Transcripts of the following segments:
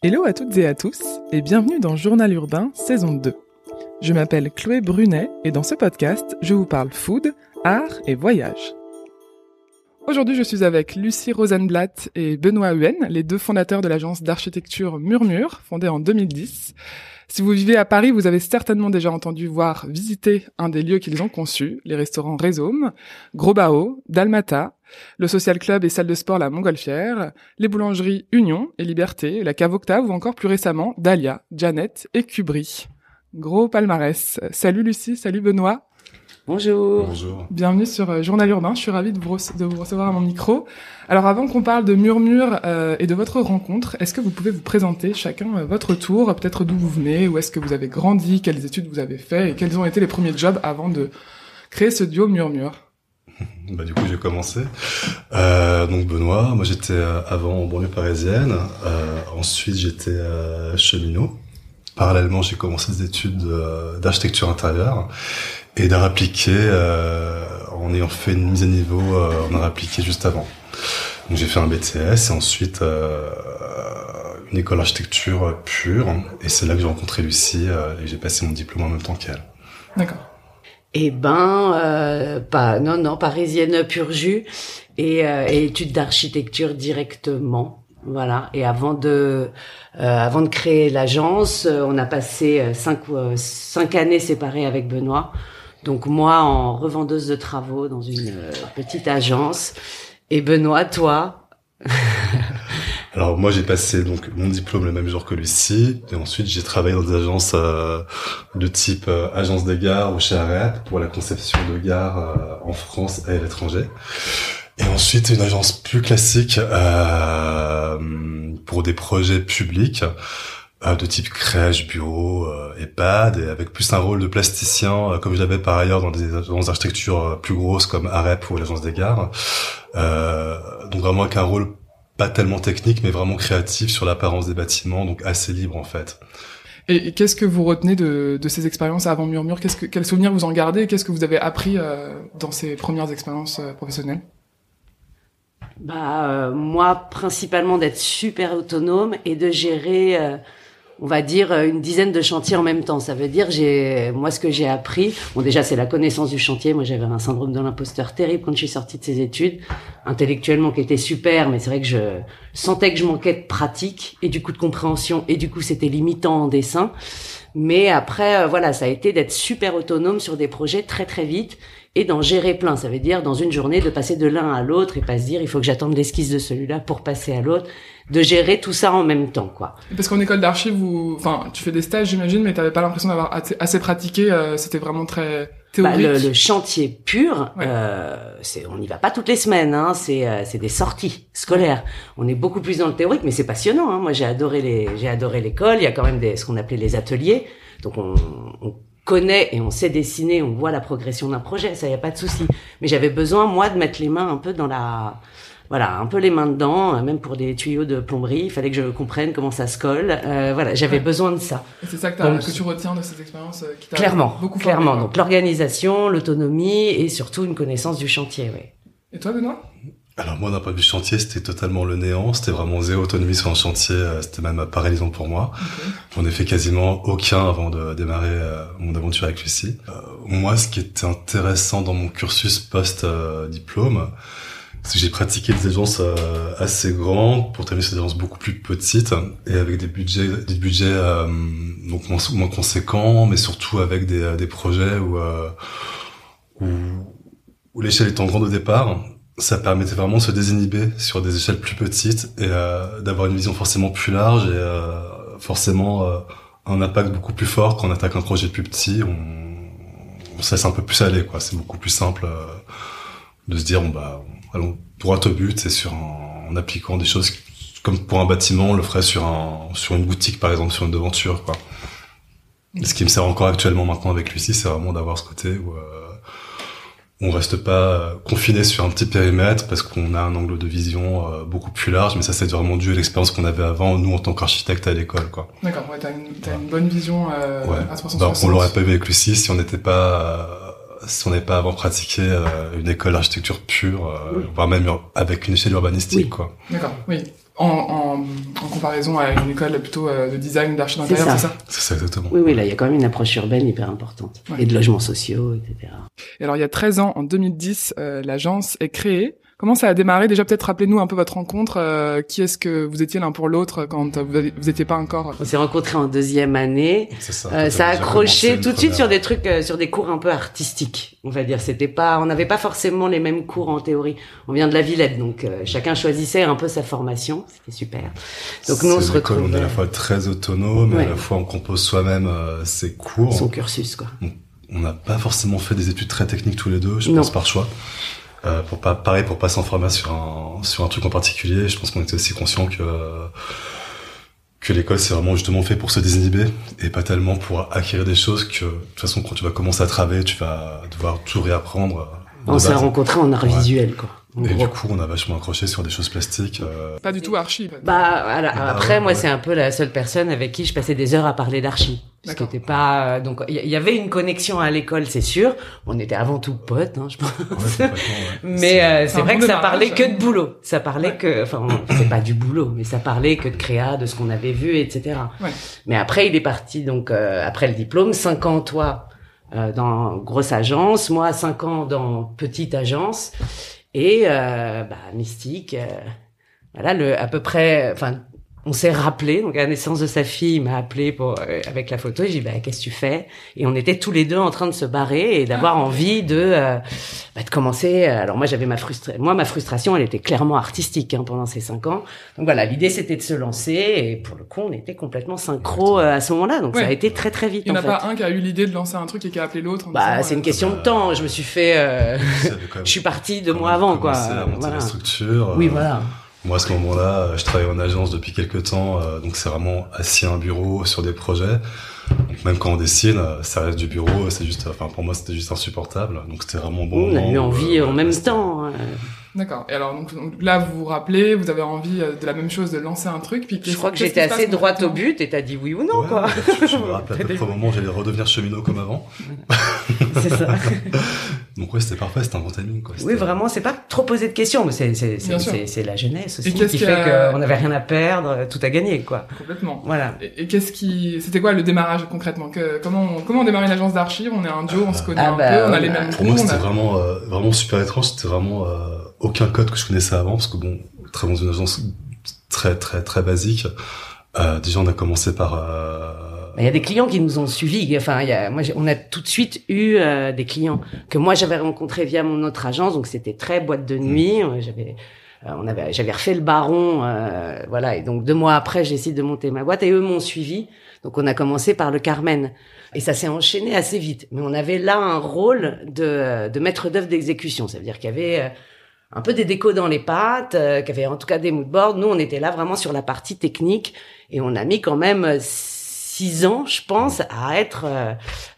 Hello à toutes et à tous et bienvenue dans Journal Urbain saison 2. Je m'appelle Chloé Brunet et dans ce podcast, je vous parle food, art et voyage. Aujourd'hui, je suis avec Lucie Rosenblatt et Benoît Huen, les deux fondateurs de l'agence d'architecture Murmure, fondée en 2010. Si vous vivez à Paris, vous avez certainement déjà entendu voir visiter un des lieux qu'ils ont conçus, les restaurants Rhizome, Gros Bao, Dalmata, le social club et salle de sport La Montgolfière, les boulangeries Union et Liberté, la cave Octave ou encore plus récemment Dahlia, Janet et Cubry. Gros palmarès. Salut Lucie, salut Benoît. Bonjour. Bonjour. Bienvenue sur euh, Journal Urbain. Je suis ravie de vous, de vous recevoir à mon micro. Alors avant qu'on parle de Murmure euh, et de votre rencontre, est-ce que vous pouvez vous présenter chacun euh, votre tour, peut-être d'où vous venez, où est-ce que vous avez grandi, quelles études vous avez fait et quels ont été les premiers jobs avant de créer ce duo Murmure? Bah, du coup, j'ai commencé. Euh, donc Benoît, moi j'étais euh, avant en banlieue parisienne. Euh, ensuite, j'étais euh, cheminot. Parallèlement, j'ai commencé des études d'architecture intérieure et d'art appliqué en ayant fait une mise à niveau en art appliqué juste avant. Donc j'ai fait un BTS et ensuite une école d'architecture pure. Et c'est là que j'ai rencontré Lucie et j'ai passé mon diplôme en même temps qu'elle. D'accord. Eh ben, euh, pas, non, non, parisienne pur jus et, euh, et études d'architecture directement. Voilà. Et avant de, euh, avant de créer l'agence, euh, on a passé euh, cinq, cinq années séparées avec Benoît. Donc moi en revendeuse de travaux dans une petite agence. Et Benoît, toi Alors moi j'ai passé donc mon diplôme le même jour que Lucie et ensuite j'ai travaillé dans des agences euh, de type euh, agence des gares ou chez pour la conception de gares euh, en France et à l'étranger. Et ensuite une agence plus classique pour des projets publics de type crèche, bureau, EHPAD, et avec plus un rôle de plasticien, comme je l'avais par ailleurs dans des agences d'architecture plus grosses comme AREP ou l'agence des gares. donc vraiment avec un rôle pas tellement technique, mais vraiment créatif sur l'apparence des bâtiments, donc assez libre en fait. Et qu'est-ce que vous retenez de, de ces expériences avant Murmure? Qu'est-ce que quels souvenirs vous en gardez? Qu'est-ce que vous avez appris euh, dans ces premières expériences euh, professionnelles? Bah euh, moi, principalement d'être super autonome et de gérer on va dire euh, une dizaine de chantiers en même temps. Ça veut dire j'ai moi ce que j'ai appris. Bon déjà c'est la connaissance du chantier. Moi j'avais un syndrome de l'imposteur terrible quand je suis sortie de ces études, intellectuellement qui était super, mais c'est vrai que je sentais que je manquais de pratique et du coup de compréhension et du coup c'était limitant en dessin. Mais après euh, voilà ça a été d'être super autonome sur des projets très très vite et d'en gérer plein. Ça veut dire dans une journée de passer de l'un à l'autre et pas se dire il faut que j'attende l'esquisse de celui-là pour passer à l'autre, de gérer tout ça en même temps quoi. Parce qu'en école d'archi, vous, enfin, tu fais des stages j'imagine, mais t'avais pas l'impression d'avoir assez, pratiqué. Euh, c'était vraiment très bah, théorique. le, chantier pur, euh, c'est, on n'y va pas toutes les semaines. Hein, c'est, euh, c'est des sorties scolaires. On est beaucoup plus dans le théorique, mais c'est passionnant. Hein. Moi j'ai adoré les, j'ai adoré l'école. Il y a quand même des, ce qu'on appelait les ateliers. Donc on, on connaît et on sait dessiner, on voit la progression d'un projet, ça y a pas de souci. Mais j'avais besoin moi de mettre les mains un peu dans la voilà, un peu les mains dedans, euh, même pour des tuyaux de plomberie, il fallait que je comprenne comment ça se colle. Euh, voilà, j'avais besoin de ça. c'est ça que, que, tu retiens de cette expérience euh, qui t'a clairement, beaucoup clairement. Donc l'organisation, l'autonomie et surtout une connaissance du chantier. Oui. Et toi, Benoît? Alors moi d'un point de vue chantier c'était totalement le néant, c'était vraiment zéro autonomie sur un chantier, c'était même paralysant pour moi. J'en ai fait quasiment aucun avant de démarrer euh, mon aventure avec Lucie. Euh, moi ce qui était intéressant dans mon cursus post-diplôme, c'est que j'ai pratiqué des agences assez grandes pour terminer sur des agences beaucoup plus petites et avec des budgets des budgets donc moins, moins, conséquents mais surtout avec des, des projets où, où, où l'échelle étant grande au départ ça permettait vraiment de se désinhiber sur des échelles plus petites et euh, d'avoir une vision forcément plus large et euh, forcément euh, un impact beaucoup plus fort quand on attaque un projet plus petit. On, on se laisse un peu plus aller, quoi. C'est beaucoup plus simple euh, de se dire, bon, bah, allons droit au but et sur en appliquant des choses comme pour un bâtiment, on le ferait sur un sur une boutique par exemple, sur une devanture, quoi. Ce qui me sert encore actuellement maintenant avec Lucie, c'est vraiment d'avoir ce côté où on reste pas confiné sur un petit périmètre parce qu'on a un angle de vision euh, beaucoup plus large, mais ça c'est vraiment dû à l'expérience qu'on avait avant, nous en tant qu'architecte à l'école. quoi. D'accord, ouais, t'as une, as une bonne vision euh, à 360. Bah, on l'aurait pas vu avec Lucie si on n'était pas si on n'avait pas avant pratiqué euh, une école d'architecture pure, euh, voire même avec une échelle urbanistique, quoi. D'accord, oui. En, en, en, comparaison à une école plutôt euh, de design, d'architecture d'intérieur, c'est ça C'est ça, exactement. Oui, oui, là, il y a quand même une approche urbaine hyper importante. Et de logements sociaux, etc. Et alors, il y a 13 ans, en 2010, l'agence est créée. Comment ça a démarré? Déjà, peut-être rappelez-nous un peu votre rencontre. Euh, qui est-ce que vous étiez l'un pour l'autre quand vous n'étiez pas encore? On s'est rencontrés en deuxième année. Ça, euh, ça a accroché tout de suite sur des trucs, euh, sur des cours un peu artistiques. On va dire, c'était pas, on n'avait pas forcément les mêmes cours en théorie. On vient de la Villette, donc euh, chacun choisissait un peu sa formation. C'était super. Donc nous, on se retrouve. On est à la fois très autonome, mais à la fois on compose soi-même ses cours. Son cursus, quoi. On n'a pas forcément fait des études très techniques tous les deux, je pense par choix. Euh, pour pas pareil pour pas s'enfermer sur un sur un truc en particulier je pense qu'on était aussi conscient que que l'école c'est vraiment justement fait pour se désinhiber et pas tellement pour acquérir des choses que de toute façon quand tu vas commencer à travailler tu vas devoir tout réapprendre on s'est rencontrés en art visuel quoi et du coup, on a vachement accroché sur des choses plastiques. Euh... Pas du tout archi. Bah, voilà. bah après, moi, c'est un peu la seule personne avec qui je passais des heures à parler d'archi. Ce qui n'était pas euh, donc il y, avait une connexion à l'école, c'est sûr. On était avant tout potes, hein, je pense. Ouais, mais euh, c'est vrai que ça parlait que de boulot. Ça parlait que, enfin, c'est pas du boulot, mais ça parlait que de créa, de ce qu'on avait vu, etc. Mais après, il est parti donc euh, après le diplôme, cinq ans toi dans grosse agence, moi cinq ans dans petite agence. Et euh, bah, Mystique, euh, voilà, le, à peu près, enfin, on s'est rappelé, donc à la naissance de sa fille, il m'a appelé pour euh, avec la photo. J'ai dit bah qu'est-ce que tu fais? Et on était tous les deux en train de se barrer et d'avoir ah. envie de euh, bah, de commencer. Alors moi j'avais ma frustration, moi ma frustration elle était clairement artistique hein, pendant ces cinq ans. Donc voilà, l'idée c'était de se lancer et pour le coup on était complètement synchro euh, à ce moment-là. Donc ça a été très très vite. Il n'y en, a pas un qui a eu l'idée de lancer un truc et qui a appelé l'autre. Bah c'est une question de temps. Je me suis fait, je suis parti deux mois avant quoi. voilà. La structure. Oui voilà. Moi, à ce moment-là, je travaille en agence depuis quelques temps, euh, donc c'est vraiment assis à un bureau sur des projets. Donc même quand on dessine, euh, ça reste du bureau, c'est juste, enfin pour moi c'était juste insupportable. Donc c'était vraiment bon. On a eu envie en même temps. D'accord. Et alors donc, là vous vous rappelez, vous avez envie euh, de la même chose, de lancer un truc. Puis je crois que j'étais assez droite au but et t'as dit oui ou non quoi. Je, me rappelle à peu près au moment où j'allais redevenir cheminot comme avant. c'est ça. Donc ouais, c'était parfait, c'était un bon timing quoi. Oui, vraiment, c'est pas trop poser de questions, mais c'est c'est c'est c'est la jeunesse aussi qui fait qu'on n'avait rien à perdre, tout à gagner quoi. Complètement. Voilà. Et, qu'est-ce qui, c'était quoi le démarrage concrètement? Que, Comment on, comment on démarre une agence d'archives On est un duo, on se connaît ah un bah, peu, on a les mêmes. Pour moi, c'était vraiment euh, vraiment super étrange. C'était vraiment euh, aucun code que je connaissais avant parce que bon, très dans une agence très très très basique. Euh, déjà, on a commencé par euh, il y a des clients qui nous ont suivis. Enfin, il y a, moi, on a tout de suite eu euh, des clients que moi j'avais rencontrés via mon autre agence, donc c'était très boîte de nuit. Mmh. J'avais, euh, on avait, j'avais refait le baron, euh, voilà. Et donc deux mois après, j'ai essayé de monter ma boîte et eux m'ont suivi. Donc on a commencé par le Carmen et ça s'est enchaîné assez vite. Mais on avait là un rôle de, de maître d'œuvre d'exécution, ça veut dire qu'il y avait un peu des décos dans les pattes, qu'il y avait en tout cas des moodboards. Nous, on était là vraiment sur la partie technique et on a mis quand même six ans, je pense, à être euh,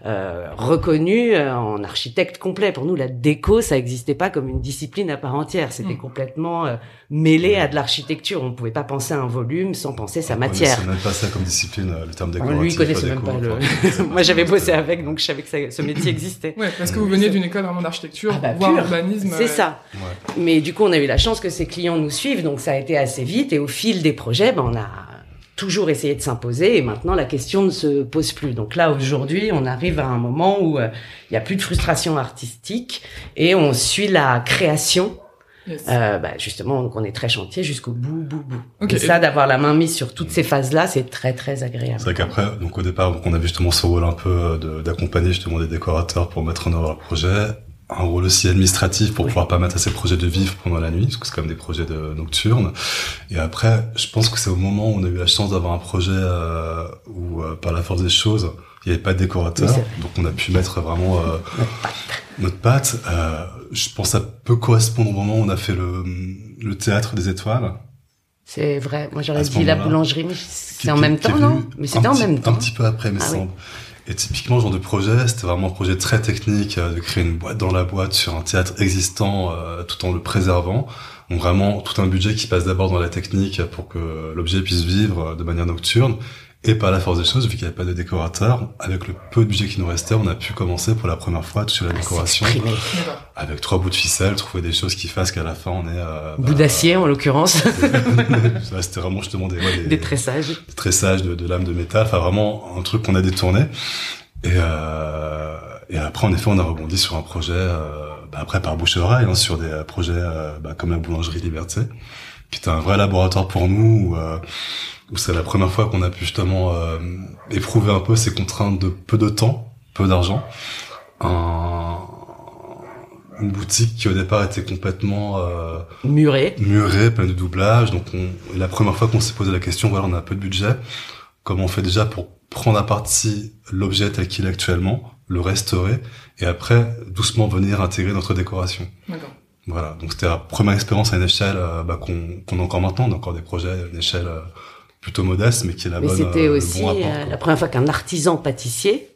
euh, reconnu euh, en architecte complet. Pour nous, la déco, ça n'existait pas comme une discipline à part entière. C'était hmm. complètement euh, mêlé à de l'architecture. On ne pouvait pas penser à un volume sans penser sa matière. On même pas ça comme discipline, le terme décoratif. Lui, il connaissait même pas le... Moi, j'avais bossé avec, donc je savais que ce métier existait. Ouais, parce que vous veniez d'une école vraiment d'architecture, ah bah, voire urbanisme. C'est ça. Mais du coup, on a eu la chance que ces clients nous suivent, donc ça a été assez vite. Et au fil des projets, ben, on a toujours essayé de s'imposer et maintenant la question ne se pose plus. Donc là aujourd'hui, on arrive à un moment où euh, il y a plus de frustration artistique et on suit la création. Euh, bah justement, donc on est très chantier jusqu'au bout, bout, bout. Et ça, d'avoir la main mise sur toutes ces phases-là, c'est très, très agréable. C'est vrai qu'après, donc au départ, donc on avait justement ce rôle un peu euh, d'accompagner justement des décorateurs pour mettre en œuvre le projet un rôle aussi administratif pour pouvoir permettre à ces projets de vivre pendant la nuit, parce que c'est comme des projets de nocturnes. Et après, je pense que c'est au moment où on a eu la chance d'avoir un projet euh, où, euh, par la force des choses, il n'y avait pas de décorateur, donc on a pu mettre vraiment euh, notre patte. Je pense que ça peut correspondre au moment où on a fait le, le théâtre des étoiles. C'est vrai. Moi, j'aurais dit la boulangerie, mais c'est en même temps, non Mais c'était en même temps. Un petit peu après, mais ah semble. Et typiquement, ce genre de projet, c'était vraiment un projet très technique, euh, de créer une boîte dans la boîte sur un théâtre existant, euh, tout en le préservant. Donc vraiment, tout un budget qui passe d'abord dans la technique pour que l'objet puisse vivre de manière nocturne. Et par la force des choses, vu qu'il n'y avait pas de décorateur, avec le peu de budget qui nous restait, on a pu commencer pour la première fois à toucher la Ah, décoration. avec trois bouts de ficelle, trouver des choses qui fassent qu'à la fin on est... Euh, Bout d'acier en l'occurrence, C'était vraiment justement des, ouais, des, des tressages. des tressages de, de lames de métal, enfin vraiment un truc qu'on a détourné. Et, euh, et après, en effet, on a rebondi sur un projet, euh, bah, après par bouche à oreille, hein, sur des projets euh, bah, comme la boulangerie Liberté, qui était un vrai laboratoire pour nous, où, euh, où c'est la première fois qu'on a pu justement euh, éprouver un peu ces contraintes de peu de temps, peu d'argent. Un, une boutique qui au départ était complètement euh, Muré. muré, plein de doublage. Donc, on, la première fois qu'on s'est posé la question, voilà, on a un peu de budget. Comment on fait déjà pour prendre à partie l'objet tel qu'il est actuellement, le restaurer, et après, doucement venir intégrer notre décoration. D'accord. Voilà. Donc, c'était la première expérience à une échelle euh, bah, qu'on qu'on a encore maintenant. On a encore des projets à une échelle euh, plutôt modeste, mais qui est la Mais bonne. c'était euh, aussi bon rapport, euh, la première fois qu'un artisan pâtissier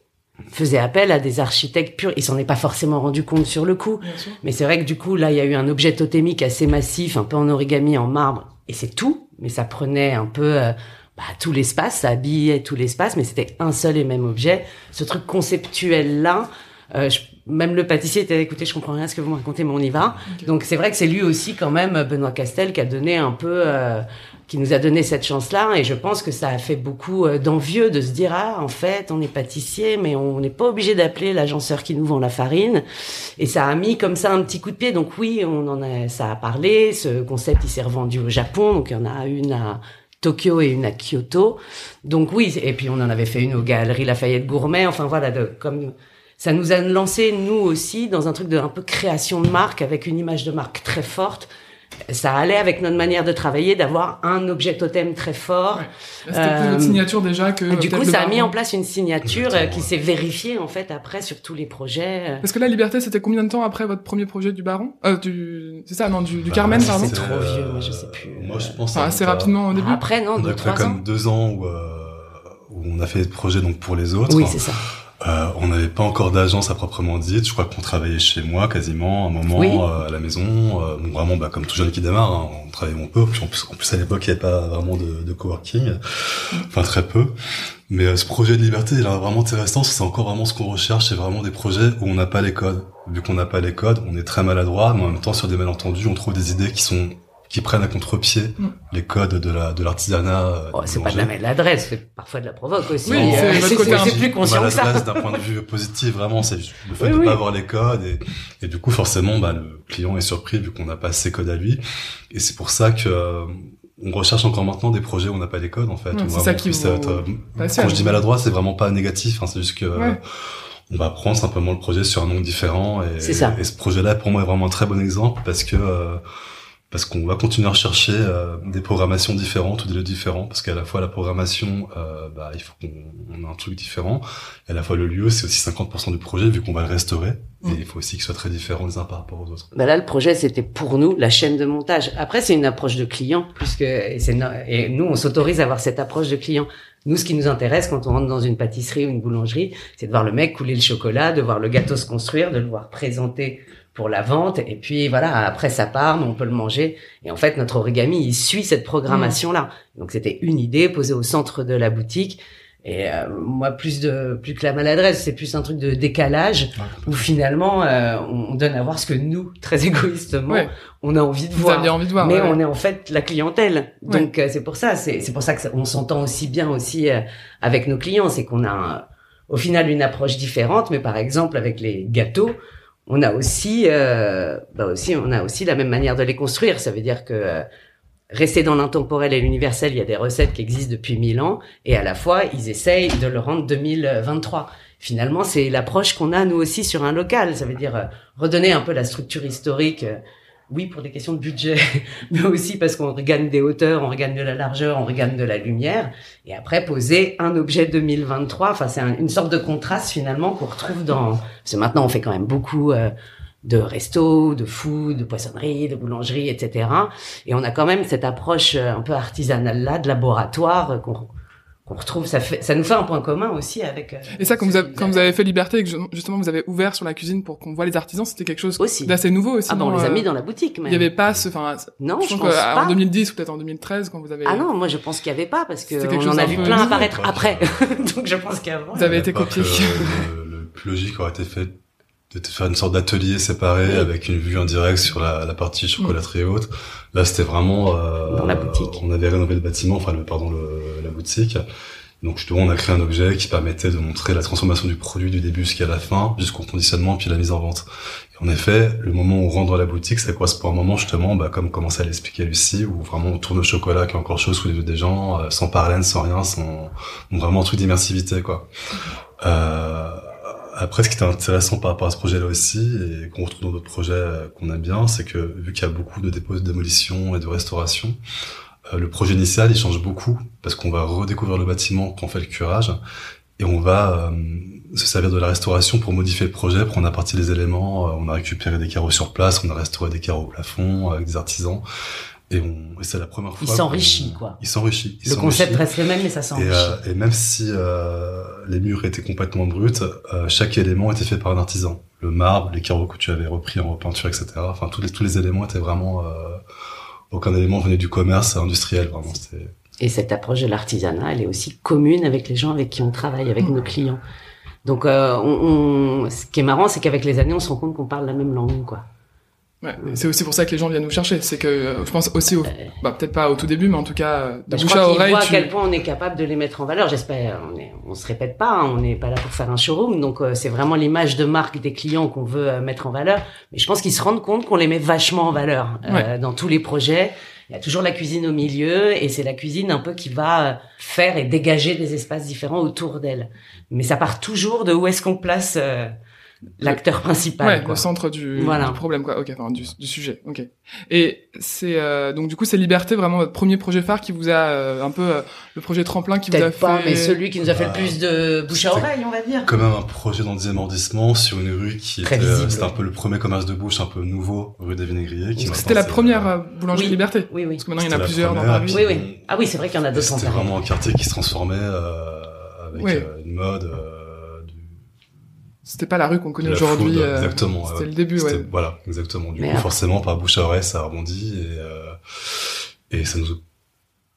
faisait appel à des architectes purs. Il s'en est pas forcément rendu compte sur le coup. Mais c'est vrai que du coup, là, il y a eu un objet totémique assez massif, un peu en origami, en marbre, et c'est tout. Mais ça prenait un peu euh, bah, tout l'espace, ça habillait tout l'espace, mais c'était un seul et même objet. Ce truc conceptuel-là, euh, je- même le pâtissier était, écoutez, je comprends rien à ce que vous me racontez, mais on y va. Donc c'est vrai que c'est lui aussi quand même, Benoît Castel, qui a donné un peu... euh, qui nous a donné cette chance-là et je pense que ça a fait beaucoup euh, d'envieux de se dire ah en fait on est pâtissier mais on n'est pas obligé d'appeler l'agenceur qui nous vend la farine. Et ça a mis comme ça un petit coup de pied. Donc oui on en a ça a parlé. Ce concept il s'est revendu au Japon. Donc il y en a une à Tokyo et une à Kyoto. Donc oui et puis on en avait fait une aux Galeries Lafayette Gourmet. Enfin voilà comme ça nous a lancé nous aussi dans un truc de un peu création de marque avec une image de marque très forte ça allait avec notre manière de travailler d'avoir un objet totem très fort Ouais. C'était plus Euh, votre signature déjà que. du coup, ça a mis en place une signature euh, Exactement, qui s'est vérifiée en fait après sur tous les projets. Parce que la liberté, c'était combien de temps après votre premier projet du baron? Euh, du... C'est ça, non, du, du Bah, Carmen, pardon? c'est trop vieux, euh, moi, je sais plus. Moi, je pense. Enfin, assez rapidement au début. Après, non, On deux a ans. comme deux ans où, euh, où on a fait des projets donc pour les autres. Oui, c'est ça. Euh, on n'avait pas encore d'agence à proprement dire. Je crois qu'on travaillait chez moi quasiment un moment Oui. euh, à la maison. Euh, bon, vraiment, bah, comme tout jeune qui démarre, hein, on travaillait un peu. Puis en plus, en plus à l'époque, il n'y avait pas vraiment de, de coworking, enfin très peu. Mais euh, ce projet de liberté, il est vraiment intéressant. C'est encore vraiment ce qu'on recherche. C'est vraiment des projets où on n'a pas les codes. Vu qu'on n'a pas les codes, on est très maladroit, mais en même temps, sur des malentendus, on trouve des idées qui sont qui prennent à contre-pied Mm. les codes de la de l'artisanat. euh, Oh, c'est pas de la maladresse, c'est parfois de la provoque aussi. Oui, Euh, c'est peu plus conscient que ça. maladresse d'un point de vue positif, vraiment, c'est le fait Oui, de oui. pas avoir les codes et, et du coup, forcément, bah, le client est surpris vu qu'on n'a pas ces codes à lui. Et c'est pour ça que euh, on recherche encore maintenant des projets où on n'a pas les codes, en fait. Ouais, c'est ça qui vous être, euh, quand je dis maladroit, c'est vraiment pas négatif, hein, c'est juste que Ouais. euh, on va prendre simplement le projet sur un nom différent et, C'est ça. et ce projet-là, pour moi, est vraiment un très bon exemple parce que euh, parce qu'on va continuer à rechercher euh, des programmations différentes ou des lieux différents parce qu'à la fois la programmation euh, bah il faut qu'on on ait un truc différent et à la fois le lieu c'est aussi 50% du projet vu qu'on va le restaurer Mm. et il faut aussi qu'il soit très différent les uns par rapport aux autres Bah là, le projet, c'était pour nous la chaîne de montage. Après, c'est une approche de client, puisque et, et nous, on s'autorise à avoir cette approche de client. Nous, ce qui nous intéresse quand on rentre dans une pâtisserie ou une boulangerie, c'est de voir le mec couler le chocolat, de voir le gâteau se construire, de le voir présenter pour la vente. Et puis voilà, après ça part, mais on peut le manger. Et en fait, notre origami, il suit cette programmation-là. Donc c'était une idée posée au centre de la boutique. Et euh, moi, plus de plus que la maladresse, c'est plus un truc de décalage où finalement euh, on on donne à voir ce que nous, très égoïstement, Ouais. on a envie de voir. envie de voir. Mais ouais. on est en fait la clientèle. Ouais. Donc euh, c'est pour ça, c'est c'est pour ça que ça- on s'entend aussi bien aussi euh, avec nos clients, c'est qu'on a un- au final une approche différente. Mais par exemple avec les gâteaux, on a aussi, euh, bah aussi, on a aussi la même manière de les construire. Ça veut dire que euh, rester dans l'intemporel et l'universel, il y a des recettes qui existent depuis mille ans, et à la fois, ils essayent de le rendre 2023. Finalement, c'est l'approche qu'on a nous aussi sur un local. Ça veut dire euh, redonner un peu la structure historique. Oui, pour des questions de budget, mais aussi parce qu'on regagne des hauteurs, on regagne de la largeur, on regagne de la lumière, et après poser un objet 2023. Enfin, c'est un- une sorte de contraste finalement qu'on retrouve dans. Parce que maintenant, on fait quand même beaucoup euh, de restos, de food, de poissonnerie, de boulangerie, etc. Et on a quand même cette approche euh, un peu artisanale là, de laboratoire euh, qu'on qu'on retrouve. Ça fait, ça nous fait un point commun aussi avec. Euh, et ça, quand vous, avez, quand vous avez fait Liberté et que justement vous avez ouvert sur la cuisine pour qu'on voit les artisans, c'était quelque chose d'assez nouveau aussi. Ah bon, on les a mis dans la boutique. Il y avait pas ce, enfin. Non, je, pense, pas. En 2010 ou peut-être en 2013 quand vous avez. Ah non, moi je pense qu'il y avait pas parce que on en a vu plein apparaître après. Donc je pense qu'avant. Vous avez été copié. Le plus logique aurait été fait de faire une sorte d'atelier séparé avec une vue en direct sur la, la partie chocolaterie et autres. Là, c'était vraiment euh, dans la boutique. On avait rénové le bâtiment, enfin, le, pardon, le, boutique. Donc justement, on a créé un objet qui permettait de montrer la transformation du produit du début jusqu'à la fin, jusqu'au conditionnement puis la mise en vente. Et en effet, le moment où on rentre dans la boutique, c'est quoi? C'est pour un moment justement, bah, comme commençait à l'expliquer Lucie, où vraiment on tourne au chocolat qui est encore chaud sous les yeux des gens, euh, sans parlène, sans rien, sans vraiment un truc d'immersivité quoi. Euh, après, ce qui était intéressant par rapport à ce projet-là aussi, et qu'on retrouve dans d'autres projets euh, qu'on aime bien, c'est que vu qu'il y a beaucoup de dépôts de démolition et de restauration, le projet initial, il change beaucoup, parce qu'on va redécouvrir le bâtiment quand on fait le curage, et on va euh, se servir de la restauration pour modifier le projet, prendre à partir des éléments. on a récupéré des carreaux sur place, on a restauré des carreaux au plafond avec des artisans. Et, c'est la première fois. Il s'enrichit, quoi. Il s'enrichit. Le concept reste le même, mais ça s'enrichit. Et, euh, et, même si euh, les murs étaient complètement bruts, euh, chaque élément était fait par un artisan. Le marbre, les carreaux que tu avais repris en repeinture, etc. Enfin, tous les, tous les éléments étaient vraiment... Aucun élément venait du commerce industriel, vraiment. Et cette approche de l'artisanat, elle est aussi commune avec les gens avec qui on travaille, avec nos clients. Donc, euh, on, on, ce qui est marrant, c'est qu'avec les années, on se rend compte qu'on parle la même langue, quoi. Ouais, c'est aussi pour ça que les gens viennent nous chercher. C'est que euh, je pense aussi, au, bah, peut-être pas au tout début, mais en tout cas, euh, de bouche à oreille. Voient à quel point on est capable de les mettre en valeur. J'espère. On, est, on se répète pas. Hein, on n'est pas là pour faire un showroom. Donc euh, c'est vraiment l'image de marque des clients qu'on veut mettre en valeur. Mais je pense qu'ils se rendent compte qu'on les met vachement en valeur dans tous les projets. Il y a toujours la cuisine au milieu et c'est la cuisine un peu qui va faire et dégager des espaces différents autour d'elle. Mais ça part toujours de où est-ce qu'on place l'acteur principal. Ouais, le centre du, du, problème, quoi. Ok, enfin, du, du sujet. Ok. Et c'est euh, donc du coup c'est Liberté vraiment votre premier projet phare qui vous a euh, un peu euh, le projet tremplin qui vous a pas, fait. mais celui qui nous a fait le plus de bouche à oreille, on va dire. Quand même un projet dans le 10 arrondissement sur une rue qui était, c'était un peu le premier commerce de bouche un peu nouveau, rue des Vinaigriers. C'était la première boulangerie Liberté. Oui, oui. Parce que maintenant il y en a plusieurs dans Paris. Oui, oui. Ah oui, c'est vrai qu'il y en a d'autres. C'était vraiment un quartier qui se transformait avec une mode. C'était pas la rue qu'on connaît aujourd'hui. Euh, exactement. C'était le début, ouais. Voilà, exactement. Du coup, forcément, par bouche à oreille, ça rebondit et, euh, et ça nous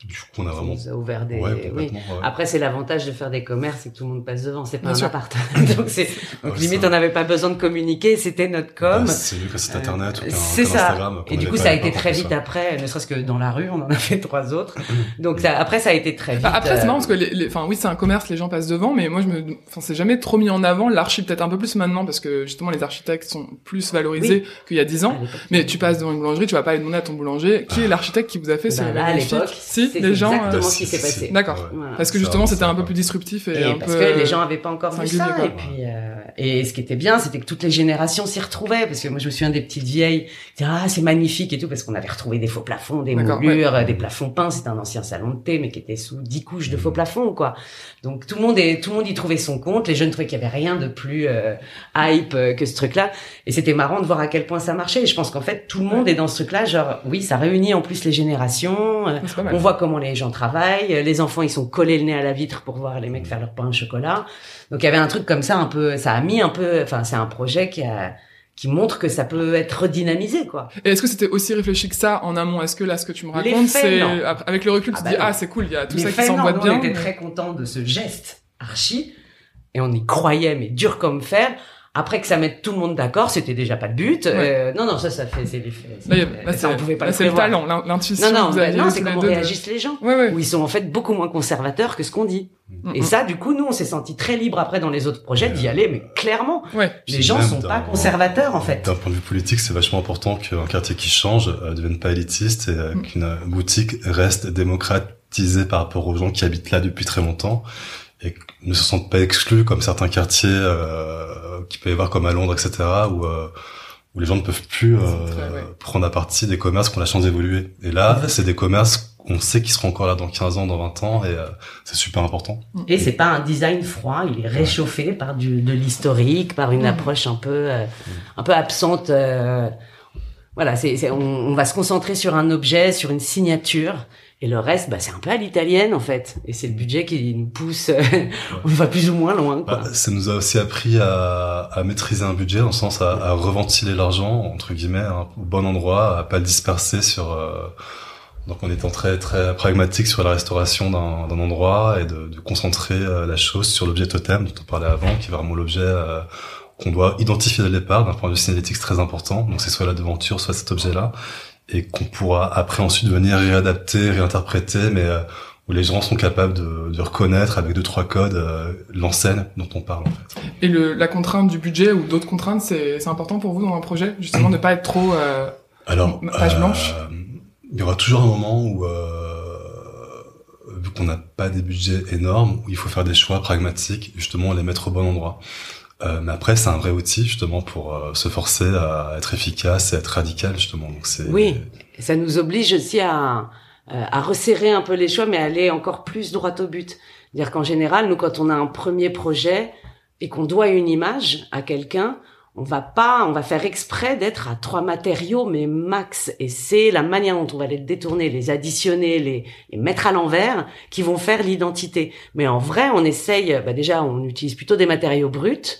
du coup, on a vraiment. Ça ouvert des. oui. Après, c'est l'avantage de faire des commerces, c'est que tout le monde passe devant. C'est pas un appart. donc, c'est, donc limite, on n'avait pas besoin de communiquer. C'était notre com. Bah, c'est mieux que c'est Internet ou C'est ça. Instagram, et du coup, ça a été très vite après, ne serait-ce que dans la rue, on en a fait trois autres. donc, ça, après, ça a été très bah, vite. après, c'est marrant parce que les, enfin, oui, c'est un commerce, les gens passent devant, mais moi, je me, enfin, c'est jamais trop mis en avant. L'archi, peut-être un peu plus maintenant parce que justement, les architectes sont plus valorisés qu'il y a dix ans. Mais tu passes devant une boulangerie, tu vas pas aller demander à ton boulanger qui est l'architecte qui vous a fait bah, là, à l'époque. Si, les gens. Euh, ce qui s'est passé. D'accord. Parce que justement, c'était un peu plus disruptif et, un parce peu, que les gens avaient pas encore vu ça. Et puis, euh, et ce qui était bien, c'était que toutes les générations s'y retrouvaient. Parce que moi, je me souviens des petites vieilles, ah, c'est magnifique et tout, parce qu'on avait retrouvé des faux plafonds, des moulures, des plafonds peints. C'était un ancien salon de thé, mais qui était sous dix couches de faux plafonds, quoi. Donc tout le monde est, tout le monde y trouvait son compte. Les jeunes trouvaient qu'il y avait rien de plus euh, hype euh, que ce truc-là. Et c'était marrant de voir à quel point ça marchait. Et je pense qu'en fait, tout le monde est dans ce truc-là. Genre, oui, ça réunit en plus les générations. on voit comment les gens travaillent. Les enfants, ils sont collés le nez à la vitre pour voir les mecs faire leur pain au chocolat. Donc il y avait un truc comme ça un peu, ça a mis un peu, enfin c'est un projet qui a qui montre que ça peut être redynamisé quoi. Et est-ce que c'était aussi réfléchi que ça en amont? Est-ce que là ce que tu me racontes c'est avec le recul tu ah te bah dis ah c'est cool, il y a tout ça qui s'emboîte bien. On était très content de ce geste archi et on y croyait mais dur comme fer. Après que ça mette tout le monde d'accord, c'était déjà pas le but. Euh, non, non, ça, ça fait, c'est ça, on pouvait pas le C'est le talent, l'intuition. Non, non, bah, non, c'est comment réagissent les gens. Ouais, ouais. Où ils sont en fait beaucoup moins conservateurs que ce qu'on dit. Et ça, du coup, nous, on s'est senti très libre après dans les autres projets d'y aller, mais clairement, ouais. les gens sont pas conservateurs en fait. D'un point de vue politique, c'est vachement important qu'un quartier qui change euh, devienne pas élitiste et euh, mm. qu'une boutique reste démocratisée par rapport aux gens qui habitent là depuis très longtemps et ne se sentent pas exclus comme certains quartiers euh, qui peut y avoir comme à Londres, etc. où euh, où les gens ne peuvent plus euh, prendre à partie des commerces qui ont la chance d'évoluer. Et là, c'est des commerces qu'on sait qu'ils seront encore là dans 15 ans, dans 20 ans, et euh, c'est super important. Et c'est pas un design froid, il est réchauffé par du, de l'historique, par une approche un peu, euh, un peu absente. voilà, c'est, on, on va se concentrer sur un objet, sur une signature, Et le reste, bah, c'est un peu à l'italienne en fait. Et c'est le budget qui nous pousse, on va plus ou moins loin. Quoi. Bah, ça nous a aussi appris à, à, maîtriser un budget, dans le sens à, à reventiler l'argent entre guillemets hein, au bon endroit, à pas le disperser sur. Euh, donc en étant très très pragmatique sur la restauration d'un endroit et de, de concentrer euh, la chose sur l'objet totem dont on parlait avant, qui est vraiment l'objet euh, qu'on doit identifier dès le départ d'un point de vue cinétique très important. Donc c'est soit la devanture, soit cet objet-là et qu'on pourra après ensuite venir réadapter, réinterpréter, mais euh, où les gens sont capables de, de reconnaître avec deux trois codes euh, l'enseigne dont on parle en fait. Et le, la contrainte du budget ou d'autres contraintes, c'est important pour vous dans un projet, justement, de pas être trop euh, Alors, page blanche? Euh, il y aura toujours un moment où vu qu'on n'a pas des budgets énormes, où il faut faire des choix pragmatiques, justement les mettre au bon endroit. Euh, mais après, c'est un vrai outil justement pour euh, se forcer à être efficace et être radical justement. Donc c'est oui, ça nous oblige aussi à euh, à resserrer un peu les choix, mais à aller encore plus droit au but. Dire qu'en général, nous, quand on a un premier projet et qu'on doit une image à quelqu'un, on va pas, on va faire exprès d'être à trois matériaux, mais max. Et c'est la manière dont on va les détourner, les additionner, les, les mettre à l'envers, qui vont faire l'identité. Mais en vrai, on essaye, bah déjà, on utilise plutôt des matériaux bruts,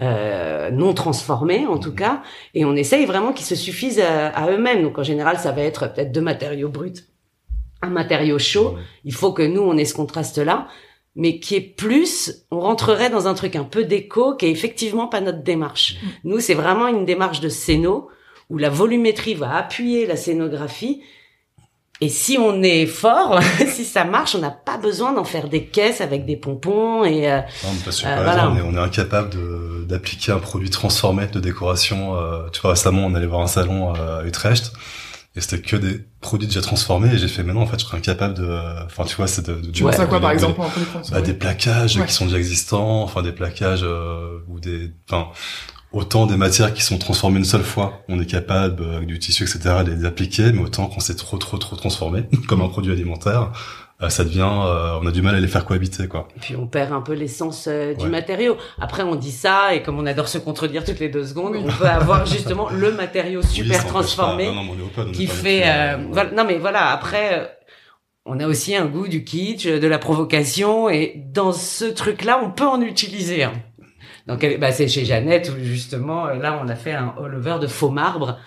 euh, non transformés en tout cas, et on essaye vraiment qu'ils se suffisent à, à eux-mêmes. Donc en général, ça va être peut-être deux matériaux bruts, un matériau chaud. Il faut que nous, on ait ce contraste-là mais qui est plus, on rentrerait dans un truc un peu déco, qui est effectivement pas notre démarche. Nous, c'est vraiment une démarche de scéno, où la volumétrie va appuyer la scénographie, et si on est fort, si ça marche, on n'a pas besoin d'en faire des caisses avec des pompons et. Euh, non, parce que, euh, voilà. on, est, on est incapable de, d'appliquer un produit transformé de décoration. Euh, tu vois, récemment, on allait voir un salon à Utrecht et c'était que des produits déjà transformés et j'ai fait maintenant en fait je serais incapable de enfin tu vois c'est de, de tu vois ça quoi par exemple des, bah, des plaquages ouais. qui sont déjà existants enfin des plaquages euh, ou des enfin autant des matières qui sont transformées une seule fois on est capable avec du tissu etc de les appliquer mais autant quand c'est trop trop trop transformé comme un produit alimentaire euh, ça devient, euh, on a du mal à les faire cohabiter, quoi. Et puis on perd un peu l'essence euh, du ouais. matériau. Après, on dit ça, et comme on adore se contredire toutes les deux secondes, oui. on peut avoir justement le matériau super oui, transformé non, non, open, qui fait. Euh, voilà, non, mais voilà. Après, on a aussi un goût du kitsch, de la provocation, et dans ce truc-là, on peut en utiliser. Hein. Donc, bah, c'est chez Jeannette où justement, là, on a fait un all-over de faux marbre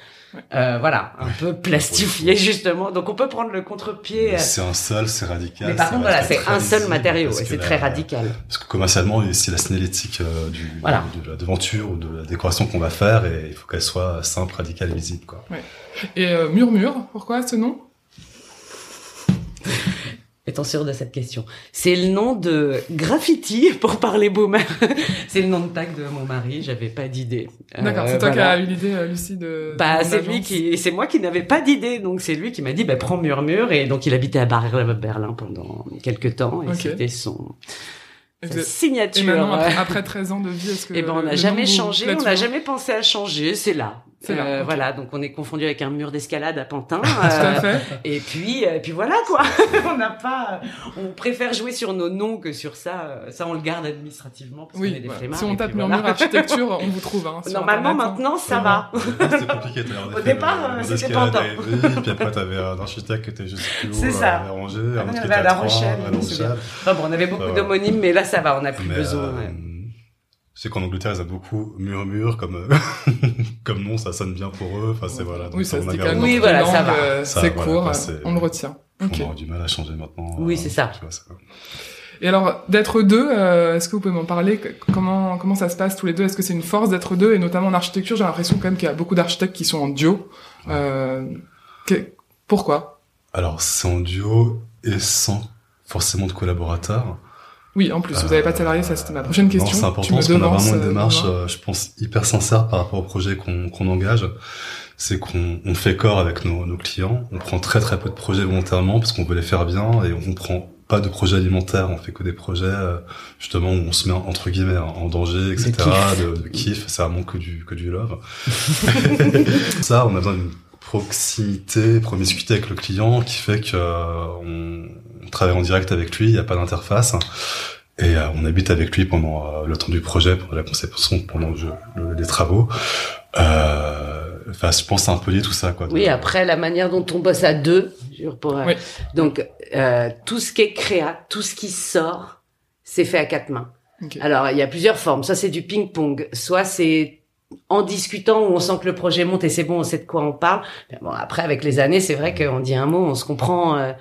euh, voilà, un peu plastifié justement. Donc on peut prendre le contre-pied. Euh, c'est un seul, c'est radical. Mais par contre, voilà, c'est un seul matériau et c'est très radical. Parce que commercialement, c'est la signalétique euh, du, voilà. de, de, la devanture ou de la décoration qu'on va faire et il faut qu'elle soit simple, radicale et visible. Quoi. Ouais. Et euh, Murmure, pourquoi ce nom? Étant sûr de cette question. C'est le nom de graffiti pour parler boomer. c'est le nom de tag de mon mari. J'avais pas d'idée. D'accord, euh, c'est toi voilà. qui as eu l'idée, euh, Lucie, de. Bah, c'est lui qui, c'est moi qui n'avais pas d'idée, donc c'est lui qui m'a dit, bah, prends Murmure, et donc il habitait à Berlin pendant quelques temps, et okay. c'était son. Sa signature. Et maintenant, après, après 13 ans de vie, est-ce que. Eh ben, on n'a jamais changé, on n'a jamais pensé à changer, c'est là. Euh, okay. Voilà, donc on est confondu avec un mur d'escalade à Pantin. Euh, et puis, et puis voilà quoi. on n'a pas, on préfère jouer sur nos noms que sur ça. Ça, on le garde administrativement parce oui, qu'on est des ouais. flemmards. Si on tape murmure voilà. architecture, on vous trouve. Hein, Normalement, Internet, maintenant, ça va. C'était compliqué. Au départ, euh, c'était Pantin. Puis après, t'avais un architecte qui était juste plus haut. C'est ça. À Angers, un autre qui était à La Rochelle. Bon, on avait beaucoup d'homonymes, mais là, ça va. On n'a plus besoin. Je sais qu'en Angleterre, ils ont beaucoup murmure comme euh, comme nom, ça sonne bien pour eux. Enfin, c'est voilà. Oui, ça se dit Oui, voilà, ça va. Euh, c'est court, on le retient. Okay. On aura du mal à changer maintenant. Oui, euh, c'est ça. Vois, ça. Et alors, d'être deux, euh, est-ce que vous pouvez m'en parler? Comment comment ça se passe tous les deux? Est-ce que c'est une force d'être deux Et notamment en architecture, j'ai l'impression quand même qu'il y a beaucoup d'architectes qui sont en duo. Euh, que, pourquoi? Alors, c'est en duo et sans forcément de collaborateurs. Oui, en plus, vous n'avez pas de salariés, ça c'était ma prochaine question. C'est important parce qu'on a vraiment une démarche, euh, je pense, hyper sincère par rapport au projet qu'on qu engage. C'est qu'on on fait corps avec nos, nos, clients, on prend très très peu de projets volontairement parce qu'on veut les faire bien et on prend pas de projets alimentaires, on fait que des projets euh, justement où on se met entre guillemets en danger, etc. De, de kiff, c'est vraiment que du que du love. ça, on a besoin d'une proximité, promiscuité avec le client qui fait que euh, on, on travaille en direct avec lui, il n'y a pas d'interface. Et euh, on habite avec lui pendant euh, le temps du projet, pendant la conception, pendant le, le, les travaux. Euh, enfin, je pense c'est un peu lié tout ça, quoi. Oui, après la manière dont on bosse à deux, pour euh, donc euh, tout ce qui est créa, tout ce qui sort, c'est fait à quatre mains. Alors il y a plusieurs formes. Soit c'est du ping-pong, soit c'est en discutant où on sent que le projet monte et c'est bon, on sait de quoi on parle. Bon après avec les années, c'est vrai qu'on dit un mot, on se comprend euh,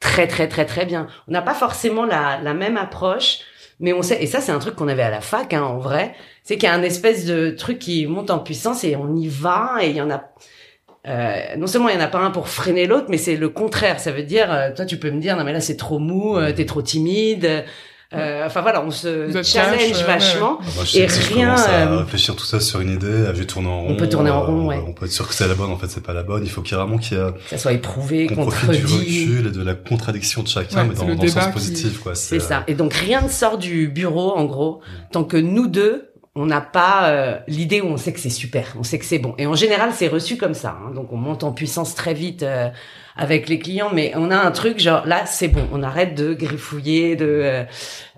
très très très très bien. On n'a pas forcément la, la même approche mais on sait, et ça c'est un truc qu'on avait à la fac, hein, en vrai, c'est qu'il y a un espèce de truc qui monte en puissance et on y va et il y en a. Euh, non seulement il y en a pas un pour freiner l'autre, mais c'est le contraire. Ça veut dire, euh, toi tu peux me dire non mais là c'est trop mou, euh, t'es trop timide. Euh, enfin voilà, on se challenge euh, vachement ah, et rien. À euh, réfléchir tout ça sur une idée, à vue tourner en rond. On peut tourner en rond, ouais. On peut être sûr que c'est la bonne, en fait c'est pas la bonne. Il faut qu'il y ait vraiment qu'il y a. Ça soit éprouvé, qu'on contredit. du recul et de la contradiction de chacun, mais dans, dans le sens positif, quoi. C'est ça. Et donc rien ne sort du bureau, en gros, tant que nous deux on n'a pas l'idée où on sait que c'est super, on sait que c'est bon. Et en général, c'est reçu comme ça. Hein. Donc on monte en puissance très vite euh, avec les clients, mais on a un truc genre là, c'est bon, on arrête de griffouiller, de euh,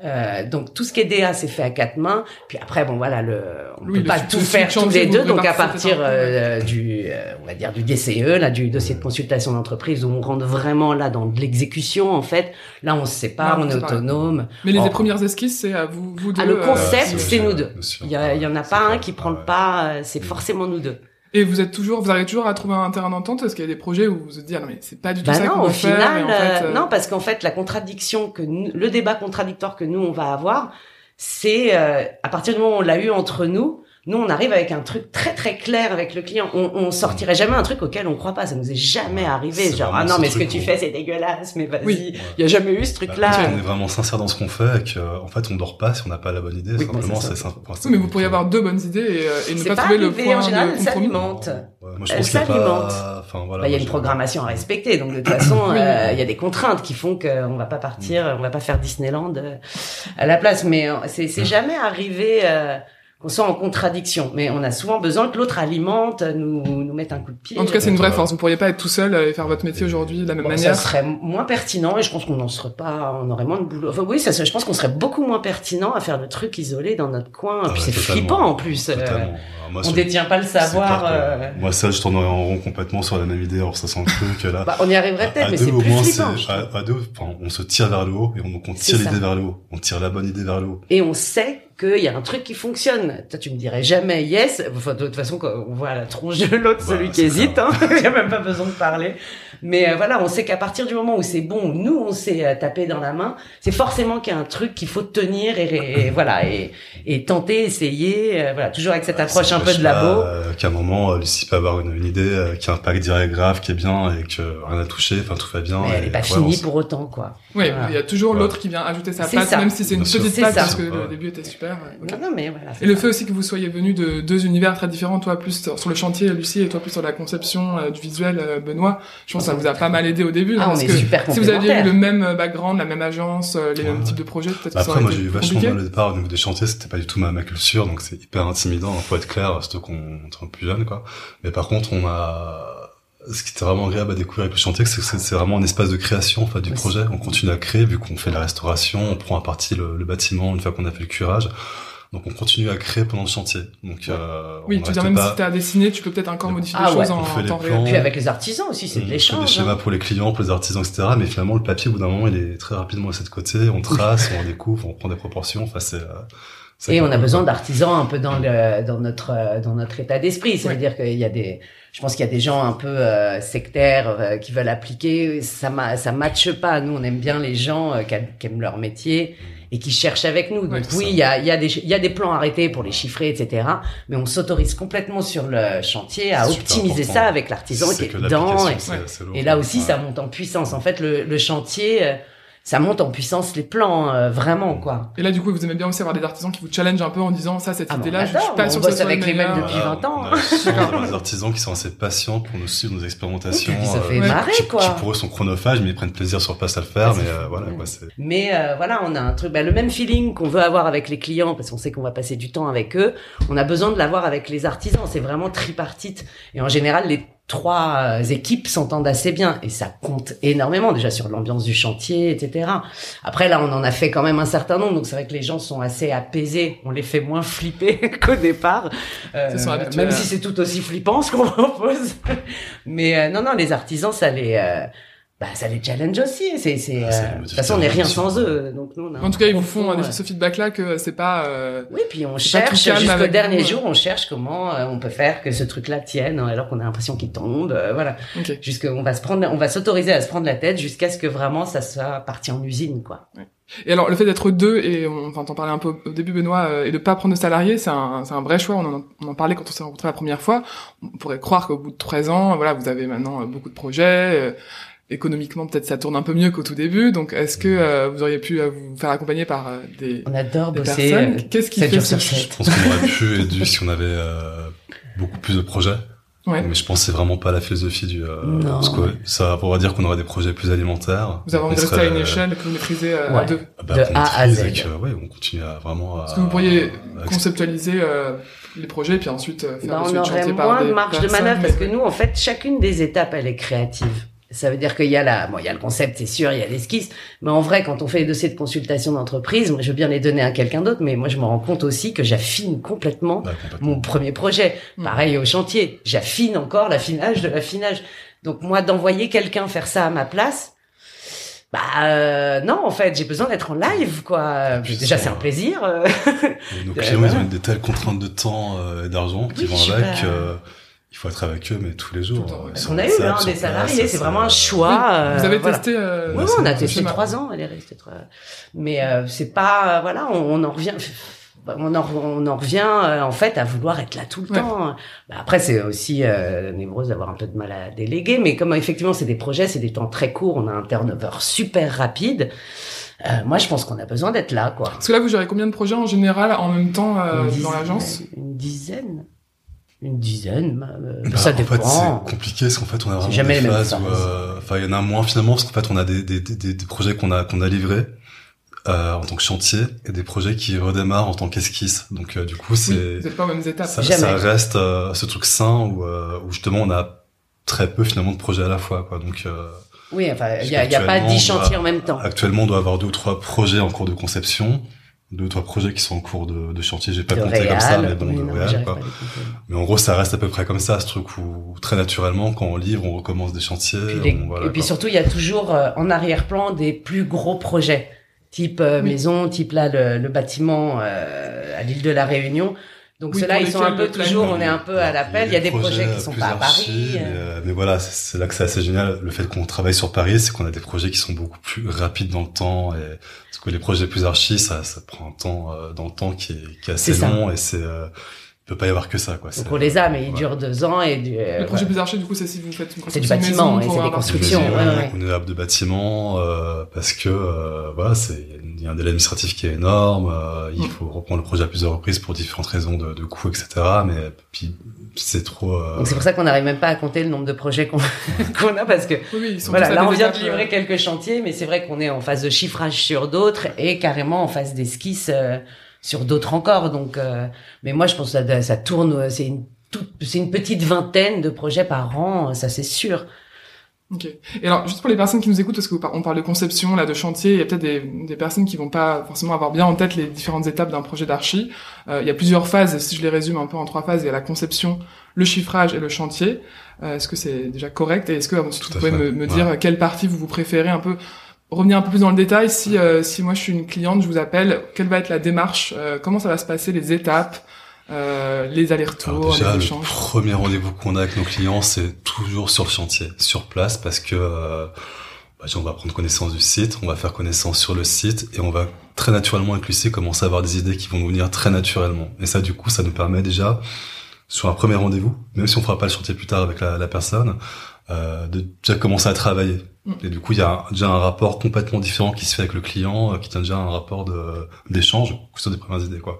euh, donc tout ce qui est DA, c'est fait à quatre mains. Puis après, bon voilà, le on peut pas tout faire tous les deux, donc à partir euh, du, euh, on va dire du DCE, là, du dossier de consultation d'entreprise, où on rentre vraiment là dans de l'exécution en fait. Là, on se sépare, on est autonome. Mais les, premières esquisses, c'est à vous, vous deux. Ah, le concept, c'est nous deux. Il y, il y en a pas un qui prend le pas, c'est forcément nous deux. Et vous êtes toujours, vous arrivez toujours à trouver un terrain d'entente Est-ce qu'il y a des projets où vous vous dites, ah non, mais c'est pas du tout bah ça qu'on veut final, faire, en fait, euh, Non, parce qu'en fait, la contradiction que le débat contradictoire que nous, on va avoir, c'est euh, à partir du moment où on l'a eu entre nous, nous, on arrive avec un truc très très clair avec le client. On, on sortirait jamais un truc auquel on croit pas. Ça nous est jamais arrivé. Genre ah non mais ce que tu fais c'est dégueulasse. Mais vas-y, il y a jamais eu ce bah, truc-là. on est vraiment sincère dans ce qu'on fait et que en fait on dort pas si on n'a pas la bonne idée. simplement c'est simple. Oui, mais vous pourriez avoir deux bonnes idées et, euh, et ne pas, pas trouver le point en général, de compromis. Ça moi, je pense qu'il y a pas... enfin, voilà, bah, il y a une programmation à respecter. Donc de toute façon, euh, il y a des contraintes qui font qu'on va pas partir, on va pas faire Disneyland euh, à la place. Mais c'est jamais arrivé qu'on soit en contradiction. Mais on a souvent besoin que l'autre alimente, nous, nous mette un coup de pied. En tout cas, c'est une vraie force. Vous pourriez pas être tout seul et faire votre métier aujourd'hui de la même manière. Ça serait moins pertinent et je pense qu'on n'en serait pas, on aurait moins de boulot. Enfin, oui, ça, je pense qu'on serait beaucoup moins pertinent à faire le truc isolé dans notre coin. Ah puis c'est flippant en plus. Euh, moi, on détient pas le savoir. Euh... Moi, ça, je tournerais en rond complètement sur la même idée. Alors, ça sent le truc là. bah, on y arriverait peut-être, mais c'est plus flippant. À, à, deux, enfin, on se tire vers le haut et on, on tire l'idée vers le haut. On tire la bonne idée vers le haut. Et on sait qu'il y a un truc qui fonctionne. Toi, tu me dirais jamais yes. Enfin, de toute façon, on voit la tronche de l'autre, bah, celui qui hésite, hein. il n'y a même pas besoin de parler. Mais euh, voilà, on sait qu'à partir du moment où c'est bon, nous, on s'est euh, tapé dans la main, c'est forcément qu'il y a un truc qu'il faut tenir et, voilà et, et, tenter, essayer, euh, voilà, toujours avec cette approche un peu de labo. qu'à un moment, Lucie peut avoir une, une idée qui a un impact direct grave, qui est bien et que rien n'a touché, enfin tout va bien. Mais elle n'est pas finie pour autant, quoi. Oui, il y a toujours l'autre qui vient ajouter sa patte, même si c'est une petite patte, parce que le début était super. Non, mais voilà, et le fait aussi que vous soyez venus de deux univers très différents, toi plus sur le chantier, Lucie, et toi plus sur la conception du visuel, Benoît. Je pense ça vous a pas mal aidé au début. Ah, parce on que super si vous aviez eu le même background, la même agence, les mêmes types de projets, peut-être bah que ça Après, moi, j'ai eu vachement mal au départ au niveau des chantiers. C'était pas du tout ma, ma culture, donc c'est hyper intimidant. Faut être clair, surtout qu'on est plus jeune, quoi. Mais par contre, on a ce qui était vraiment agréable à découvrir avec le chantier, c'est que c'est vraiment un espace de création en fait, du projet. On continue à créer vu qu'on fait la restauration, on prend à partie le, le bâtiment une fois qu'on a fait le curage. Donc on continue à créer pendant le chantier. Donc euh, oui, tu veux dire même si tu as dessiné, tu peux peut-être encore modifier ah, des choses ouais. en, temps réel. Puis avec les artisans aussi, c'est de l'échange. des schémas hein. pour les clients, pour les artisans, etc. Mais finalement le papier au bout d'un moment il est très rapidement à cette côté. On trace, on découvre, on prend des proportions. Enfin c'est euh, et on a besoin d'artisans un peu dans le dans notre euh, dans notre état d'esprit. Ça veut dire qu'il y a des je pense qu'il y a des gens un peu euh, sectaires euh, qui veulent appliquer. Ça ça matche pas. Nous, on aime bien les gens euh, qui, aiment leur métier et qui cherchent avec nous. Donc oui, il y a, y, a des, y a des plans arrêtés pour les chiffrer, etc. Mais on s'autorise complètement sur le chantier à optimiser ça avec l'artisan qui est dedans. Et, et, là aussi, ça monte en puissance. En fait, le, le chantier ça monte en puissance les plans, euh, vraiment, quoi. Et là, du coup, vous aimez bien aussi avoir des artisans qui vous challenge un peu en disant, ça, cette ah, idée-là, je suis pas sûr que ça soit avec les mêmes depuis 20 ans. On a des artisans qui sont assez patients pour nous suivre nos expérimentations. Oui, ça fait euh, marrer, qui, quoi. Qui pour eux sont chronophages, mais ils prennent plaisir sur place à le faire, mais euh, voilà, quoi, c'est... Mais euh, voilà, on a un truc, bah, le même feeling qu'on veut avoir avec les clients, parce qu'on sait qu'on va passer du temps avec eux, on a besoin de l'avoir avec les artisans. C'est vraiment tripartite. Et en général, les trois euh, équipes s'entendent assez bien et ça compte énormément déjà sur l'ambiance du chantier, etc. Après là, on en a fait quand même un certain nombre, donc c'est vrai que les gens sont assez apaisés. On les fait moins flipper qu'au départ, euh, même si c'est tout aussi flippant ce qu'on propose. Mais euh, non, non, les artisans, ça les bah ça les challenge aussi c'est c'est Ah, euh, de toute façon on n'est rien sans eux donc nous on a En tout cas, ils vous on font un euh, ce feedback-là que c'est pas. euh, oui puis on cherche jusqu'au dernier vous, jour on cherche comment euh, on peut faire que ce truc-là tienne alors qu'on a l'impression qu'il tombe euh, voilà Ok. jusque on va se prendre on va s'autoriser à se prendre la tête jusqu'à ce que vraiment ça soit parti en usine quoi Et alors, le fait d'être deux, et on, enfin, t'en parlais un peu au début, Benoît, euh, et de pas prendre de salariés, c'est un, c'est un vrai choix. On en, on en parlait quand on s'est rencontrés la première fois. On pourrait croire qu'au bout de 13 ans, voilà, vous avez maintenant euh, beaucoup de projets. Économiquement, peut-être ça tourne un peu mieux qu'au tout début. Donc, est-ce que euh, vous auriez pu euh, vous faire accompagner par euh, des, on adore des bosser personnes euh, Qu'est-ce qui fait sur Je pense qu'on aurait pu et dû si on avait euh, beaucoup plus de projets. Ouais. Mais je pense que c'est vraiment pas la philosophie du. Euh. Parce que ça pourrait dire qu'on aurait des projets plus alimentaires. Vous avez envie de rester à une échelle que vous maîtrisez euh, à Ouais. deux Ah bah, de A à Z. et que, ouais, on continue à vraiment. À, Est-ce que vous pourriez à- conceptualiser euh, les projets, puis ensuite euh, faire Bah, le on aurait par moins de marge de manœuvre mais- parce que nous, en fait, chacune des étapes, elle est créative. Ça veut dire qu'il y a la, bon, il y a le concept, c'est sûr, il y a l'esquisse, mais en vrai, quand on fait les dossiers de consultation d'entreprise, moi, je veux bien les donner à quelqu'un d'autre, mais moi, je me rends compte aussi que j'affine complètement Ouais, complètement. mon premier projet. Mm. Pareil au chantier, j'affine encore l'affinage de l'affinage. Donc moi, d'envoyer quelqu'un faire ça à ma place, bah euh, non, en fait, j'ai besoin d'être en live, quoi. puis, Déjà, c'est un plaisir. nos clients, ils ont des telles contraintes de temps euh, et d'argent qui Oui, vont avec. pas- euh, il faut être avec eux, mais tous les jours. Euh, sur on a eu hein, des place, salariés, c'est vraiment un choix. euh, Vous avez voilà. testé euh, Oui, on a testé trois ans, elle est restée trois. Mais euh, c'est pas, voilà, on, on en revient, on en, on en revient euh, en fait à vouloir être là tout le Ouais. temps. Bah, après, c'est aussi euh, névrose d'avoir un peu de mal à déléguer, mais comme effectivement c'est des projets, c'est des temps très courts, on a un turnover super rapide. Euh, moi, je pense qu'on a besoin d'être là, quoi. Parce que là, vous gérez combien de projets en général en même temps euh, dans l'agence Une dizaine. Une dizaine, euh, Bah, ça en fait, dépend. c'est compliqué parce qu'en fait, on a vraiment jamais des les mêmes phases où, euh, enfin, il y en a moins finalement parce qu'en fait, on a des, des, des, des projets qu'on a qu'on a livrés euh, en tant que chantier et des projets qui redémarrent en tant qu'esquisse. Donc, euh, du coup, Oui, c'est vous n'êtes pas aux mêmes étapes. ça, ça reste euh, ce truc sain où, euh, où justement on a très peu finalement de projets à la fois. Quoi. Donc, euh, Oui, enfin, il y a, pas dix chantiers en même temps. actuellement, on doit avoir deux ou trois projets en cours de conception, deux trois projets qui sont en cours de, de chantier. J'ai pas De compté comme ça, mais bon, oui, de non, réal, quoi. Mais en gros, ça reste à peu près comme ça, ce truc où très naturellement, quand on livre, on recommence des chantiers. Puis les- on- voilà, et puis quoi. surtout, il y a toujours euh, en arrière-plan des plus gros projets, type euh, Oui. maison, type là le, le bâtiment euh, à l'île de la Réunion. Donc Oui, ceux-là, ils sont un peu toujours, on est un peu à l'appel. Il y a des projets qui sont pas à Paris. Mais, euh. mais voilà, c'est- là que c'est assez génial. Le fait qu'on travaille sur Paris, c'est qu'on a des projets qui sont beaucoup plus rapides dans le temps. Et, parce que les projets plus archi, ça, ça prend un temps euh, dans le temps qui est, qui est assez long et c'est, euh, peut pas y avoir que ça, quoi. Donc C'est- on les a, mais ils ouais. durent deux ans et du, euh, Le projet plus archi, du coup, c'est si vous faites une C'est du construction bâtiment, c'est des constructions. Ouais, ouais. On est hable de bâtiment euh, parce que euh, voilà, c'est il y a un délai administratif qui est énorme. euh, il Mm. faut reprendre le projet à plusieurs reprises pour différentes raisons de, de coûts, etc. Mais puis c'est trop. euh, Donc c'est pour ça qu'on n'arrive même pas à compter le nombre de projets qu'on qu'on a parce que Oui, ils sont voilà, là on vient de livrer euh, quelques chantiers, mais c'est vrai qu'on est en phase de chiffrage sur d'autres et carrément en phase d'esquisse euh, sur d'autres encore. Donc, euh, mais moi je pense que ça, ça tourne, c'est une toute, c'est une petite vingtaine de projets par an, ça c'est sûr. Ok. Et alors, juste pour les personnes qui nous écoutent, parce qu'on parle, on parle de conception, là, de chantier, il y a peut-être des, des personnes qui vont pas forcément avoir bien en tête les différentes étapes d'un projet d'archi. Euh, il y a plusieurs phases, et si je les résume un peu en trois phases, il y a la conception, le chiffrage et le chantier. Euh, est-ce que c'est déjà correct? Et est-ce que ensuite, vous à pouvez fait. me, me Ouais. dire quelle partie vous vous préférez un peu revenir un peu plus dans le détail si euh, si moi je suis une cliente je vous appelle quelle va être la démarche euh, comment ça va se passer les étapes euh, les allers-retours déjà, les le échanges premier rendez-vous qu'on a avec nos clients, c'est toujours sur le chantier, sur place, parce que euh, bah, on va prendre connaissance du site, on va faire connaissance sur le site, et on va très naturellement avec commencer à avoir des idées qui vont nous venir très naturellement. Et ça, du coup, ça nous permet déjà sur un premier rendez-vous, même si on fera pas le chantier plus tard avec la, la personne, euh, de déjà commencer à travailler. Mm. Et du coup, il y a déjà un rapport complètement différent qui se fait avec le client, euh, qui tient déjà un rapport de d'échange sur des premières idées, quoi.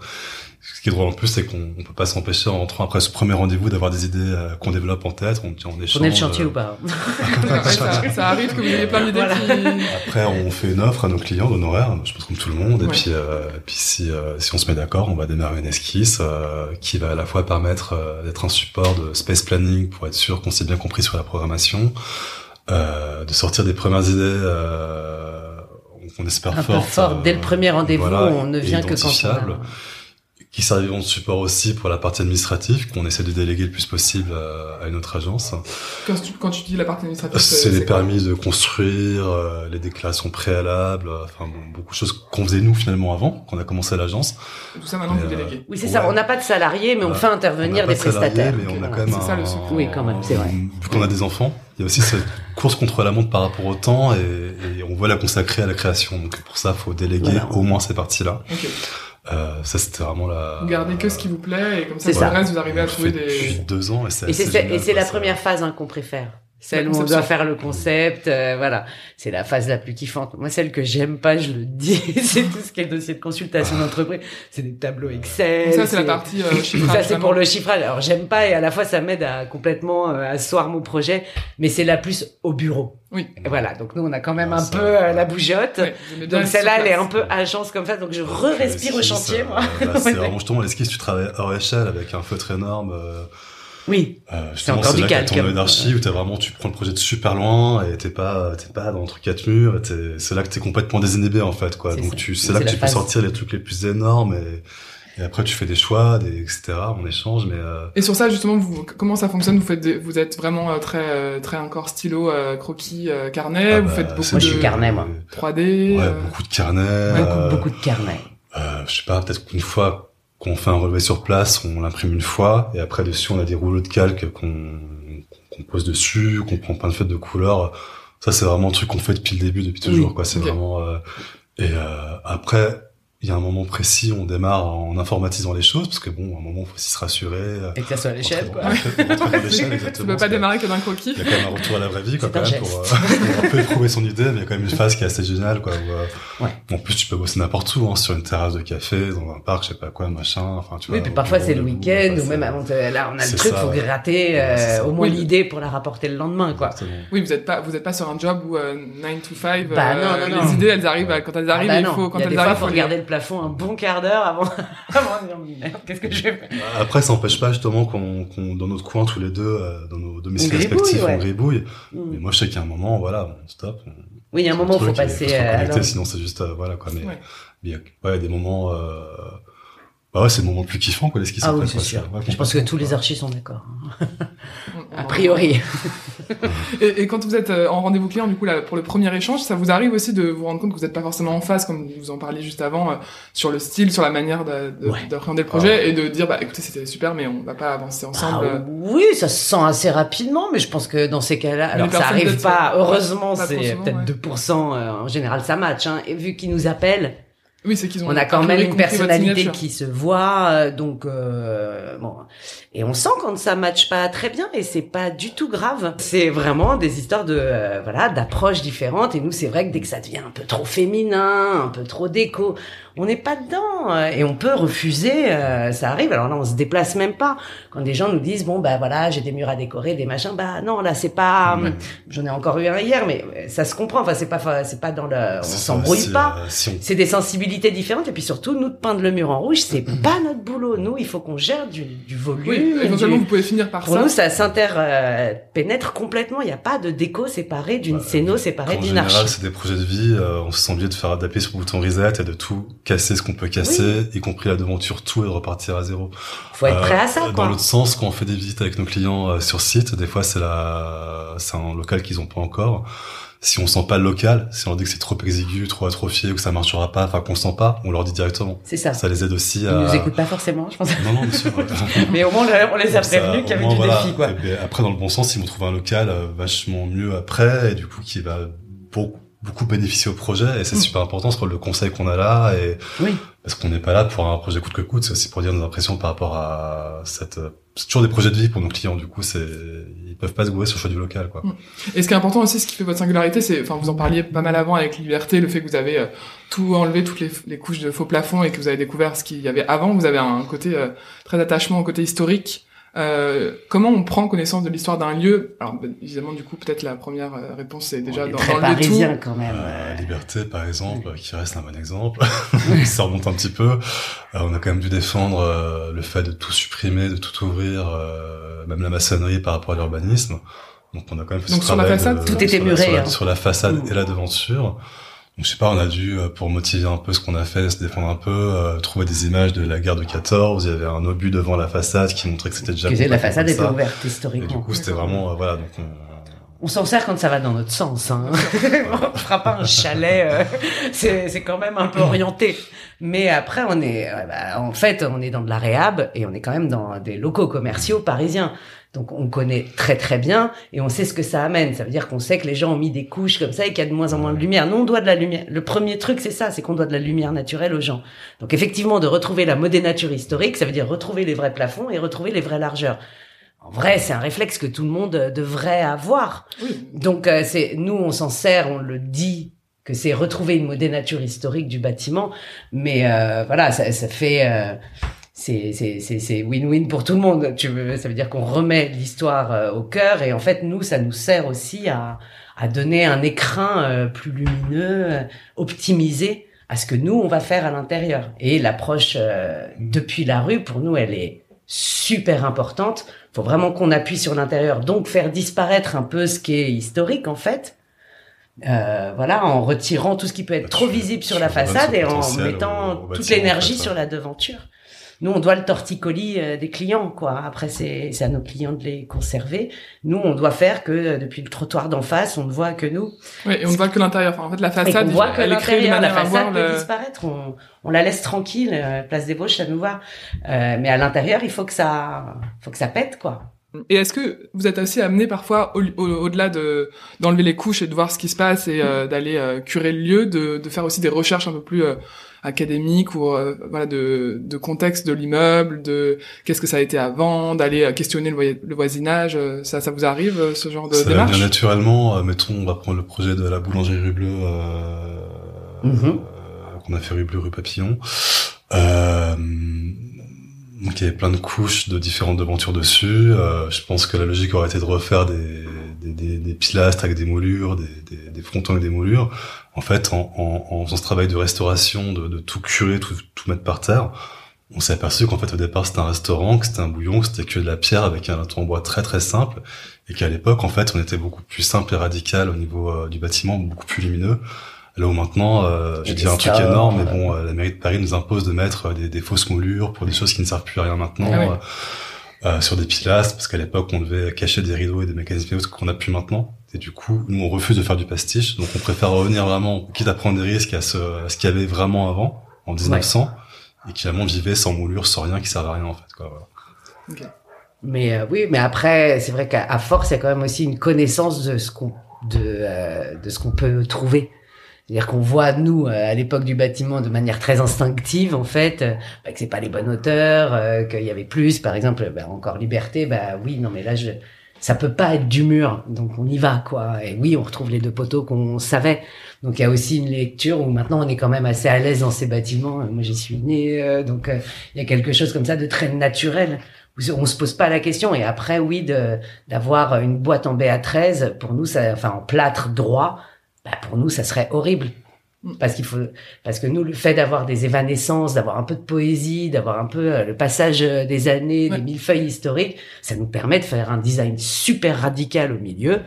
Ce qui est drôle en plus, c'est qu'on on peut pas s'empêcher en rentrant après ce premier rendez-vous d'avoir des idées euh, qu'on développe en tête, on, on échange. Tourner le chantier euh, ou pas Ouais, ça, ça arrive que vous ayez plein d'idées Voilà. qui Après, on fait une offre à nos clients d'honoraires, je pense comme tout le monde. Et puis, euh, et puis si, euh, si on se met d'accord, on va démarrer une esquisse euh, qui va à la fois permettre euh, d'être un support de space planning pour être sûr qu'on s'est bien compris sur la programmation, euh, de sortir des premières idées, euh, qu'on espère Un peu fortes, fort. Dès le euh, premier rendez-vous, voilà, on ne vient que quand on a... qui serviront de support aussi pour la partie administrative, qu'on essaie de déléguer le plus possible à, à une autre agence. Quand tu, quand tu dis la partie administrative, C'est les permis de construire, euh, les déclarations préalables, euh, enfin bon, beaucoup de choses qu'on faisait nous finalement avant, qu'on a commencé à l'agence. Tout ça maintenant vous euh, déléguez. Oui, c'est ça. On n'a pas de salariés, mais on Voilà. fait On intervenir des pas de salariés, prestataires. mais on a quand même C'est ça, un- le secret. Oui, quand même, c'est vrai. Vu qu'on a des enfants, il y a aussi cette course contre la montre par rapport au temps et, et on veut la consacrer à la création. Donc pour ça, faut déléguer Voilà. au moins ces parties-là. Ok. Euh, ça, c'était vraiment la. Vous gardez que ce qui vous plaît et comme ça, C'est pour ça. le reste, vous arrivez à trouver Depuis des. deux ans et c'est Et la ça. première phase hein, qu'on préfère. Celle où on doit faire le concept, euh, voilà. C'est la phase la plus kiffante. Moi, celle que j'aime pas, je le dis, c'est tout ce qui est le dossier de consultation d'entreprise. C'est des tableaux Excel. Ça, c'est la partie euh, chiffrage. Ça, c'est pour le chiffrage. Alors, j'aime pas et à la fois, ça m'aide à complètement euh, asseoir mon projet, mais c'est la plus au bureau. Oui. Et voilà. Donc, nous, on a quand même Ah, un ça, peu euh, la bougeotte. Donc, celle-là, elle est un peu agence comme ça. Donc, je re-respire au chantier, euh, moi. bah, c'est vraiment justement l'esquisse, tu travailles hors échelle avec un feutre énorme. Oui. Euh, justement, encore c'est du calque. ton œil d'archi où t'as vraiment, tu prends le projet de super loin et t'es pas, t'es pas dans entre quatre murs. et t'es- C'est là que t'es complètement désinhibé en fait, quoi. C'est Donc ça. tu, c'est C'est là que tu peux sortir les trucs les plus énormes et, et après tu fais des choix, des etc. On échange, mais euh, Et sur ça, justement, vous, comment ça fonctionne? Vous faites, des- vous êtes vraiment euh, très, euh, très encore stylo, euh, croquis, euh, carnet. ah vous bah, faites beaucoup c'est Moi, je suis carnet, moi. 3D. Ouais, euh, beaucoup de carnets. Beaucoup, euh, beaucoup de carnets. euh, je sais pas, peut-être qu'une fois qu'on fait un relevé sur place, on l'imprime une fois et après dessus on a des rouleaux de calque qu'on qu'on pose dessus, qu'on prend plein de feutres de couleurs. Ça c'est vraiment un truc qu'on fait depuis le début, depuis toujours. Oui, quoi. C'est vraiment. euh, Et euh, après, il y a un moment précis, on démarre en informatisant les choses parce que bon, à un moment il faut aussi se rassurer. euh, Et que ça soit à l'échelle, quoi. Tu peux pas démarrer que d'un croquis. Il y a quand même un retour à la vraie vie, quoi, quand même, pour, euh, pour un peu éprouver son idée, mais il y a quand même une phase qui est assez géniale, quoi. Où, euh, Ouais. En plus, tu peux bosser n'importe où, hein, sur une terrasse de café, dans un parc, je sais pas quoi, machin, enfin, tu Oui, vois. puis au parfois c'est le week-end ou même avant. de- Là, on a le truc, faut gratter euh, au moins Oui. l'idée pour la rapporter le lendemain, quoi. Oui, vous êtes pas, vous êtes pas sur un job où euh, 9 to 5. Bah, non, non, les idées, elles arrivent quand elles Ah arrivent. bah et il faut quand elles arrivent, faut regarder le plafond un bon quart d'heure avant, avant de dire merde, qu'est-ce que je fais Après, ça n'empêche pas, justement, qu'on, dans notre coin, tous les deux, euh, dans nos domiciles respectifs, ouais. on gribouille. Mm. Mais moi, je sais qu'il y a un moment, voilà, on stop. on- Oui, il y a un moment, truc, faut et passer se euh, sinon c'est juste, euh, voilà, quoi. Mais, Ouais. mais il y a- ouais, il y a des moments, euh, bah ouais, c'est le moment le plus kiffant, quoi, les skis Ah oui, c'est sûr. ouais, Je pense que tous les archis sont d'accord. hein. A priori. Et, et quand vous êtes euh, en rendez-vous client, du coup, là, pour le premier échange, ça vous arrive aussi de vous rendre compte que vous n'êtes pas forcément en face, comme vous en parliez juste avant, euh, sur le style, sur la manière de- de- Ouais. d'appréhender le projet, et de dire, bah, écoutez, c'était super, mais on va pas avancer ensemble. Ah oui, ça se sent assez rapidement, mais je pense que dans ces cas-là, alors ça arrive pas, heureusement, c'est peut-être ouais. 2%, euh, en général ça match, hein. Et vu qu'ils nous appellent, Oui, c'est qu'ils ont. on a quand même une personnalité qui se voit, euh, donc euh, bon. Et on sent quand ça matche pas très bien, et c'est pas du tout grave. C'est vraiment des histoires de euh, voilà d'approches différentes. Et nous, c'est vrai que dès que ça devient un peu trop féminin, un peu trop déco, on n'est pas dedans euh, et on peut refuser. euh, ça arrive. Alors là, on se déplace même pas. Quand des gens nous disent bon bah voilà, j'ai des murs à décorer, des machins, bah non là c'est pas. Ouais. J'en ai encore eu un hier, mais euh, ça se comprend. Enfin c'est pas c'est pas dans le. On s'embrouille pas. euh, si on C'est des sensibilités différentes et puis surtout nous de peindre le mur en rouge c'est pas notre boulot nous il faut qu'on gère du, du volume Oui, éventuellement, du- vous pouvez finir par pour ça. nous ça s'interpénètre complètement il n'y a pas de déco séparée d'une Ouais. scéno séparée En d'une général, archi c'est des projets de vie. euh, on se sent obligé de faire d'appuyer sur le bouton reset et de tout casser ce qu'on peut casser, y compris la devanture, tout et de repartir à zéro. faut être Euh, prêt à ça Dans quoi l'autre sens, quand on fait des visites avec nos clients euh, sur site, des fois c'est la, c'est un local qu'ils ont pas encore. Si on sent pas le local, si on leur dit que c'est trop exigu, trop atrophié ou que ça marchera pas, enfin qu'on sent pas, on leur dit directement. c'est ça Ça les aide aussi ils à. nous écoutent pas forcément je pense Non, non, bien sûr. mais au moins on les a ça, prévenus qu'il y avait moins, du voilà. défi quoi Et puis après, dans le bon sens, ils vont trouver un local euh, vachement mieux après, et du coup, qui va beaucoup, beaucoup bénéficier au projet. Et c'est Mm. super important ce rôle de conseil qu'on a là. Et oui parce qu'on n'est pas là pour un projet coûte que coûte, c'est aussi pour dire nos impressions par rapport à cette. C'est toujours des projets de vie pour nos clients. Du coup, c'est ils peuvent pas se gourer sur le choix du local, quoi. Et ce qui est important aussi, ce qui fait votre singularité, c'est, enfin, vous en parliez pas mal avant avec Liberté, le fait que vous avez euh, tout enlevé, toutes les, les couches de faux plafond et que vous avez découvert ce qu'il y avait avant. Vous avez un côté euh, très attachement au côté historique. Euh, comment on prend connaissance de l'histoire d'un lieu? Alors, ben, évidemment, du coup, peut-être la première euh, réponse, c'est déjà on est dans, très dans le tout. parisien quand même Euh, Liberté, par exemple, qui reste un bon exemple. ça remonte un petit peu. Euh, on a quand même dû défendre euh, le fait de tout supprimer, de tout ouvrir, euh, même la maçonnerie par rapport à l'urbanisme. Donc on a quand même fait Donc ce sur la travail façade, de- tout était sur la- muré, sur la, hein. sur la façade Mm. et la devanture. Je sais pas, on a dû, euh, pour motiver un peu ce qu'on a fait, se défendre un peu, euh, trouver des images de la guerre de 14. Il y avait un obus devant la façade qui montrait que c'était déjà. Que la façade était ouverte historiquement. Et du coup, c'était vraiment, euh, voilà, donc on s'en sert quand ça va dans notre sens. Hein. on fera pas un chalet, euh, c'est quand même un peu orienté. Mais après, on est, bah, en fait, on est dans de la réhab et on est quand même dans des locaux commerciaux parisiens. Donc on connaît très très bien et on sait ce que ça amène. Ça veut dire qu'on sait que les gens ont mis des couches comme ça et qu'il y a de moins en moins de lumière. Nous, on doit de la lumière. Le premier truc, c'est ça, c'est qu'on doit de la lumière naturelle aux gens. Donc effectivement, de retrouver la modénature historique, ça veut dire retrouver les vrais plafonds et retrouver les vraies largeurs. En vrai, c'est un réflexe que tout le monde euh, devrait avoir. Donc, euh, c'est nous, on s'en sert, on le dit que c'est retrouver une modénature historique du bâtiment, mais euh, voilà, ça, ça fait euh, c'est c'est win-win pour tout le monde. Tu veux, ça veut dire qu'on remet l'histoire au cœur et en fait, nous, ça nous sert aussi à à donner un écrin plus lumineux, optimisé à ce que nous on va faire à l'intérieur. Et l'approche depuis la rue, pour nous, elle est super importante. Faut vraiment qu'on appuie sur l'intérieur, donc faire disparaître un peu ce qui est historique en fait. Euh, voilà, en retirant tout ce qui peut être trop visible sur la façade et en mettant toute l'énergie sur la devanture nous on doit le torticolis euh, des clients quoi. Après c'est à nos clients de les conserver. Nous on doit faire que euh, depuis le trottoir d'en face on ne voit que nous. Oui, et on ne voit que l'intérieur. Enfin, en fait la façade, on voit que l'intérieur, la façade peut disparaître. On, on la laisse tranquille. Euh, place des Vosges, ça nous va. Euh, mais à l'intérieur il faut que ça faut que ça pète quoi. Et est-ce que vous êtes aussi amené parfois, au-delà de d'enlever les couches et de voir ce qui se passe et d'aller curer le lieu, de, de, faire aussi des recherches un peu plus académique ou euh, voilà de, de contexte de l'immeuble, de qu'est-ce que ça a été avant, d'aller euh, questionner le, voisinage. Euh, ça, ça vous arrive ce genre de ça démarche? bien naturellement. mettons, on va prendre le projet de la boulangerie rue Bleue mm-hmm. qu'on a fait rue Bleue, rue Papillon. Donc il y avait plein de couches de différentes devantures dessus. je pense que la logique aurait été de refaire des, des, des, pilastres avec des moulures, des, des, frontons avec des moulures en fait, en, en, en, faisant ce travail de restauration, de, de tout curer, tout, tout, mettre par terre, on s'est aperçu qu'en fait au départ c'était un restaurant, que c'était un bouillon, que c'était que de la pierre avec un en bois très très simple, et qu'à l'époque en fait on était beaucoup plus simple et radical au niveau euh, du bâtiment, beaucoup plus lumineux. Là où maintenant, euh, je dire un truc énorme, mais bon, euh, la mairie de Paris nous impose de mettre des, des, fausses moulures pour des choses qui ne servent plus à rien maintenant. Ah euh, sur des pilastres, parce qu'à l'époque on devait cacher des rideaux et des mécanismes qu'on a plus maintenant. Et du coup, nous on refuse de faire du pastiche, donc on préfère revenir vraiment, quitte à prendre des risques à ce, à ce qu'il y avait vraiment avant, en 1900, et qui vraiment vivait sans moulure, sans rien, qui servait à rien en fait. Quoi, voilà. Mais euh, oui, mais après, c'est vrai qu'à force, il y a quand même aussi une connaissance de ce qu'on de, euh, de ce qu'on peut trouver. C'est-à-dire qu'on voit nous euh, à l'époque du bâtiment de manière très instinctive en fait euh, bah, que c'est pas les bonnes hauteurs, euh, qu'il y avait plus, par exemple, bah, encore liberté, bah oui, non mais là je ça peut pas être du mur, donc on y va quoi. Et oui, on retrouve les deux poteaux qu'on savait. Donc il y a aussi une lecture où maintenant on est quand même assez à l'aise dans ces bâtiments. Moi j'y suis né, donc il y a quelque chose comme ça de très naturel on se pose pas la question. Et après, oui, d'avoir une boîte en BA13 pour nous, ça, enfin en plâtre droit, bah pour nous, ça serait horrible. Mm. Parce qu'il faut, parce que nous, le fait d'avoir des évanescences, d'avoir un peu de poésie, d'avoir un peu euh, le passage euh, des années, des des feuilles historiques, ça nous permet de faire un design super radical au milieu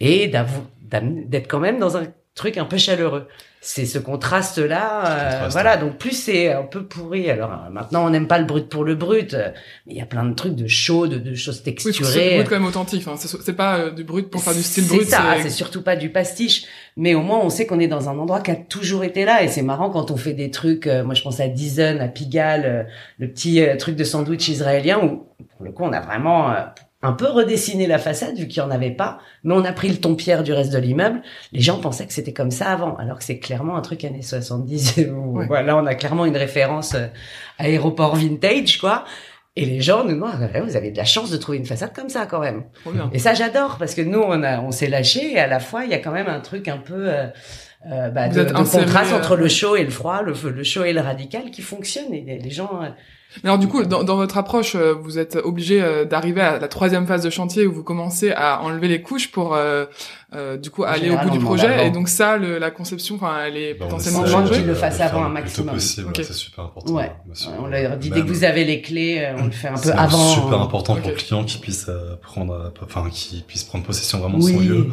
et d'être quand même dans un truc un peu chaleureux. C'est ce contraste là euh, voilà donc plus c'est un peu pourri. Alors euh, maintenant on n'aime pas le brut pour le brut euh, mais il y a plein de trucs de chaud de, choses texturées oui, c'est brut quand même authentique hein. c'est pas du brut pour faire du style brut c'est ça c'est surtout pas du pastiche. Mais au moins on sait qu'on est dans un endroit qui a toujours été là. Et c'est marrant quand on fait des trucs moi je pense à Dizen à Pigalle le petit truc de sandwich israélien où pour le coup on a vraiment un peu redessiner la façade vu qu'il n'y en avait pas, mais on a pris le ton pierre du reste de l'immeuble. Les gens pensaient que c'était comme ça avant, alors que c'est clairement un truc années 70. Voilà, on a clairement une référence euh, aéroport vintage, quoi. Et les gens nous demandent, ah, vous avez de la chance de trouver une façade comme ça quand même. Et ça, j'adore parce que nous, on a, on s'est lâché et à la fois, il y a quand même un truc un peu euh, euh bah, de, contraste entre euh, le chaud et le froid, le, le chaud et le radical qui fonctionne. Et les gens alors du coup, dans, dans votre approche, euh, vous êtes obligé euh, d'arriver à la troisième phase de chantier où vous commencez à enlever les couches pour euh, euh, du coup aller au bout du projet. Et donc ça le, la conception enfin elle est bah, potentiellement changée. qu'ils le fassent avant un maximum. possible c'est super important ouais. on leur dit dès que vous avez les clés euh, on le fait un peu avant. c'est super important pour le client qui puisse euh, prendre enfin qui puisse prendre possession vraiment de son lieu.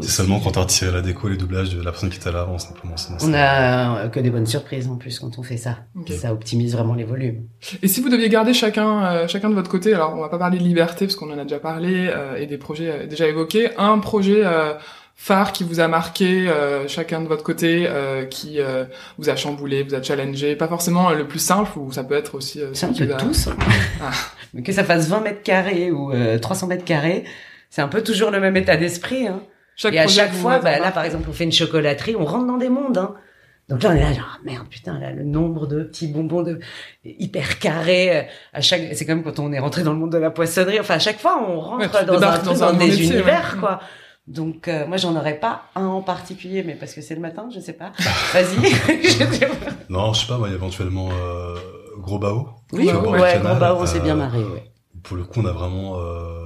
C'est seulement quand tu as retiré la déco les doublages de la personne qui était là avant simplement. On a euh, que des bonnes surprises en plus quand on fait ça. Ça optimise vraiment les volumes. Et si vous deviez garder chacun, euh, chacun de votre côté, alors on va pas parler de liberté parce qu'on en a déjà parlé euh, et des projets euh, déjà évoqués, un projet euh, phare qui vous a marqué, euh, chacun de votre côté, euh, qui euh, vous a chamboulé, vous a challengé, pas forcément euh, le plus simple ou ça peut être aussi. euh, C'est un celui peu qui vous a- tous. Ah. Que ça fasse 20 mètres carrés ou euh, 300 mètres carrés, c'est un peu toujours le même état d'esprit. Hein. Chaque Et à chaque fois, a bah, là par exemple, on fait une chocolaterie, on rentre dans des mondes. Hein. Donc là, on est là, genre, ah, merde, putain, là, le nombre de petits bonbons de hyper carrés. euh, À chaque, c'est comme quand on est rentré dans le monde de la poissonnerie. Enfin, à chaque fois, on rentre Ouais, dans, un, débarques truc, dans dans, un des métier, univers, Mm. quoi. Donc, euh, moi, j'en aurais pas un en particulier, mais parce que c'est le matin, je sais pas. Vas-y. Je sais pas. Non, je sais pas, moi, éventuellement euh, Gros Bao. oui, ouais, Grand Bao, on s'est euh, bien marré, ouais. Pour le coup, on a vraiment euh,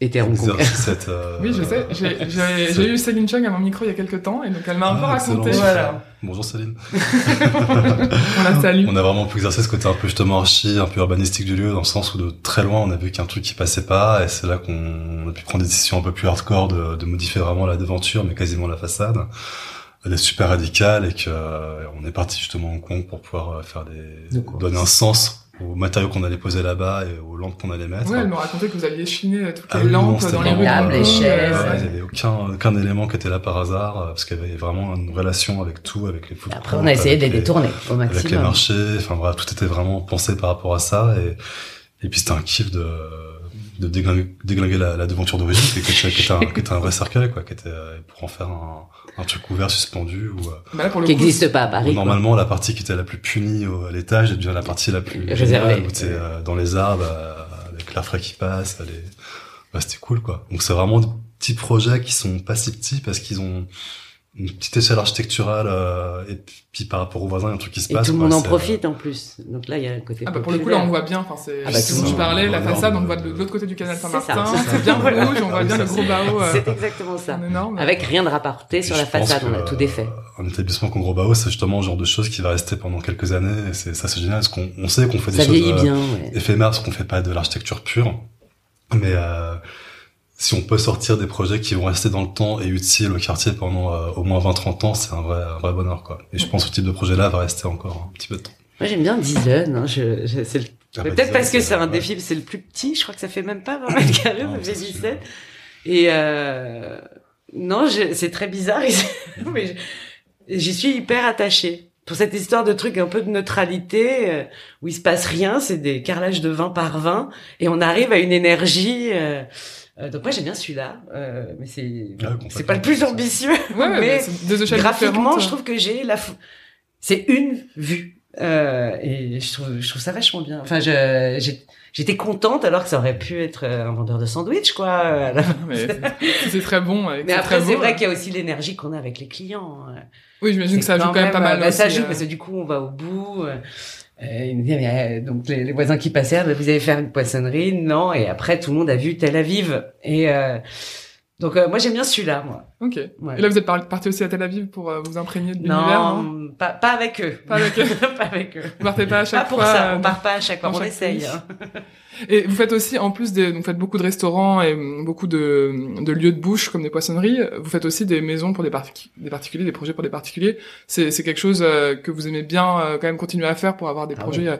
Et Hong Kong. cette. euh, Oui, je sais. J'ai- eu Céline Chung à mon micro il y a quelques temps et donc elle m'a un peu Ah, excellent, raconté. Voilà. Bonjour Céline. On la salue. On a vraiment pu exercer ce côté un peu justement archi, un peu urbanistique du lieu, dans le sens où de très loin, on a vu qu'il y a un truc qui passait pas, et c'est là qu'on a pu prendre des décisions un peu plus hardcore de, de modifier vraiment la devanture, mais quasiment la façade. Elle est super radicale et que euh, on est parti justement à Hong Kong pour pouvoir euh, faire des donner un sens aux matériaux qu'on allait poser là-bas et aux lampes qu'on allait mettre. Ouais, elle me racontait que vous aviez chiné toutes Ah les lampes dans les vraiment- rues. de Table, Hong les chaises, euh, il y avait aucun, aucun élément qui était là par hasard, euh, parce qu'il y avait vraiment une relation avec tout, avec les food Après, on a essayé de les détourner au avec les maximum. marchés, enfin voilà, tout était vraiment pensé par rapport à ça et et puis c'était un kiff de de déglinguer, déglinguer la, la devanture d'origine qui, qui, était- qui était un, qui était un vrai cercueil quoi, qui était euh, pour en faire un, un truc ouvert suspendu ou Bah pour le Qui n'existe pas à Paris. normalement la partie qui était la plus punie au- à l'étage devient la partie la plus Réservée. où t'es euh, dans les arbres euh, avec l'air frais qui passe, les... ouais, c'était cool quoi. Donc c'est vraiment des petits projets qui sont pas si petits parce qu'ils ont une petite échelle architecturale euh, et puis par rapport aux voisins il y a un truc qui se Et passe. tout le quoi. monde en euh, profite en plus. Donc là, il y a un côté. Ah bah pour le coup là on voit bien, enfin c'est Ah bah, ce tout dont le je monde. parlais, la façade on voit de l'autre côté du canal C'est Saint-Martin, ça, c'est bien rouge, on voit Ah, bien ça, le gros c'est- bao euh, C'est exactement ça. Avec rien de rapporté sur Et la façade, on a tout défait. euh, Un établissement comme Gros Bao, c'est justement le genre de choses qui va rester pendant quelques années. Et c'est ça, c'est génial, parce qu'on on sait qu'on fait des Ça choses vieillit bien, ouais. éphémères, parce qu'on fait pas de l'architecture pure. Mais euh, si on peut sortir des projets qui vont rester dans le temps et utiles au quartier pendant euh, au moins 20-30 ans, c'est un vrai, un vrai bonheur, quoi. Et je pense que ce type de projet-là va rester encore un petit peu de temps. Moi, j'aime bien Dizen. Hein. Je, je, c'est le- Ah bah, Peut-être parce que c'est un ouais. défi, c'est le plus petit. Je crois que ça fait même pas 20 mètres carrés, ça fait c'est sûr. 17. Et euh, non, je- c'est très bizarre, ici, mais je- j'y suis hyper attachée. Pour cette histoire de truc un peu de neutralité, euh, où il se passe rien, c'est des carrelages de 20 par 20, et on arrive à une énergie... euh, euh, donc moi j'aime bien celui-là, euh, mais c'est Ah, complètement. c'est pas le plus ambitieux. Ouais, mais mais c'est deux échelles graphiquement, je trouve que j'ai la, f- c'est une vue, euh, et je trouve, je trouve ça vachement bien. Enfin, je, j'ai- j'étais contente alors que ça aurait pu être un vendeur de sandwich, quoi. Mais c'est- très bon. Mais c'est après, c'est vrai qu'il y a aussi l'énergie qu'on a avec les clients. Oui, j'imagine que ça joue quand même pas mal. euh, bah, ça joue euh. parce que du coup, on va au bout. euh, euh, il me dit, mais, euh, donc les, les voisins qui passaient, ah, bah, vous allez faire une poissonnerie, non Et après, tout le monde a vu Tel Aviv. Et euh, donc, euh, moi, j'aime bien celui-là, moi. Ok. Ouais. Et là, vous êtes par- parti aussi à Tel Aviv pour vous imprégner de l'univers, non? Non, pas, pas avec eux. Pas avec eux. pas avec eux. Vous partez pas à chaque Pas pour fois. ça, euh, on part pas à chaque fois, on chaque essaye. hein. Et vous faites aussi, en plus des, vous faites beaucoup de restaurants et beaucoup de, de lieux de bouche comme des poissonneries. Vous faites aussi des maisons pour des, particu- des particuliers, des projets pour des particuliers. C'est, c'est quelque chose euh, que vous aimez bien euh, quand même continuer à faire pour avoir des Ah projets, euh,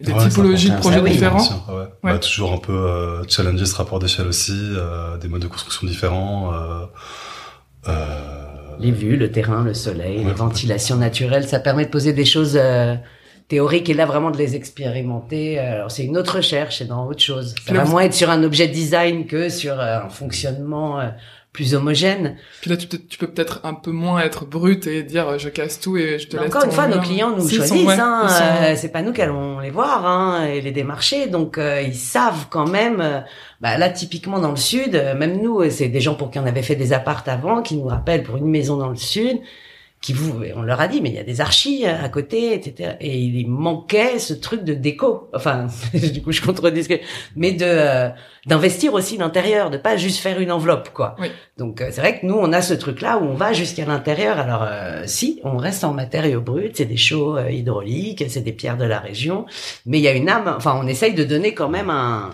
des Ouais, c'est typologies de projets Ah oui. différents. Sûr, ouais. Ouais. Bah, toujours un peu euh, challenger ce rapport d'échelle aussi, euh, des modes de construction différents. Euh, euh, Les vues, le terrain, le soleil, Ouais, les ventilations naturelles, ça permet de poser des choses euh, théoriques et là vraiment de les expérimenter. Alors c'est une autre recherche, c'est dans autre chose. Ça va moins être sur un objet design que sur euh, un fonctionnement euh, plus homogène. Puis là, tu, peux- tu peux peut-être un peu moins être brut et dire euh, je casse tout et je te Mais laisse. encore une fois, nos mur. clients nous Si, choisissent. ouais, hein, euh, c'est pas nous qui allons les voir hein, et les démarcher. Donc euh, ils savent quand même. euh, bah, là, typiquement dans le sud, euh, même nous, euh, c'est des gens pour qui on avait fait des appartes avant, qui nous rappellent pour une maison dans le sud, qui vous, on leur a dit, mais il y a des archis à côté, etc. Et il manquait ce truc de déco. Enfin, du coup, je contredis ce que, mais de euh, d'investir aussi l'intérieur, de pas juste faire une enveloppe, quoi. Oui. Donc euh, c'est vrai que nous, on a ce truc-là où on va jusqu'à l'intérieur. Alors euh, si, on reste en matériaux bruts, c'est des chaux euh, hydrauliques, c'est des pierres de la région, mais il y a une âme. Enfin, on essaye de donner quand même un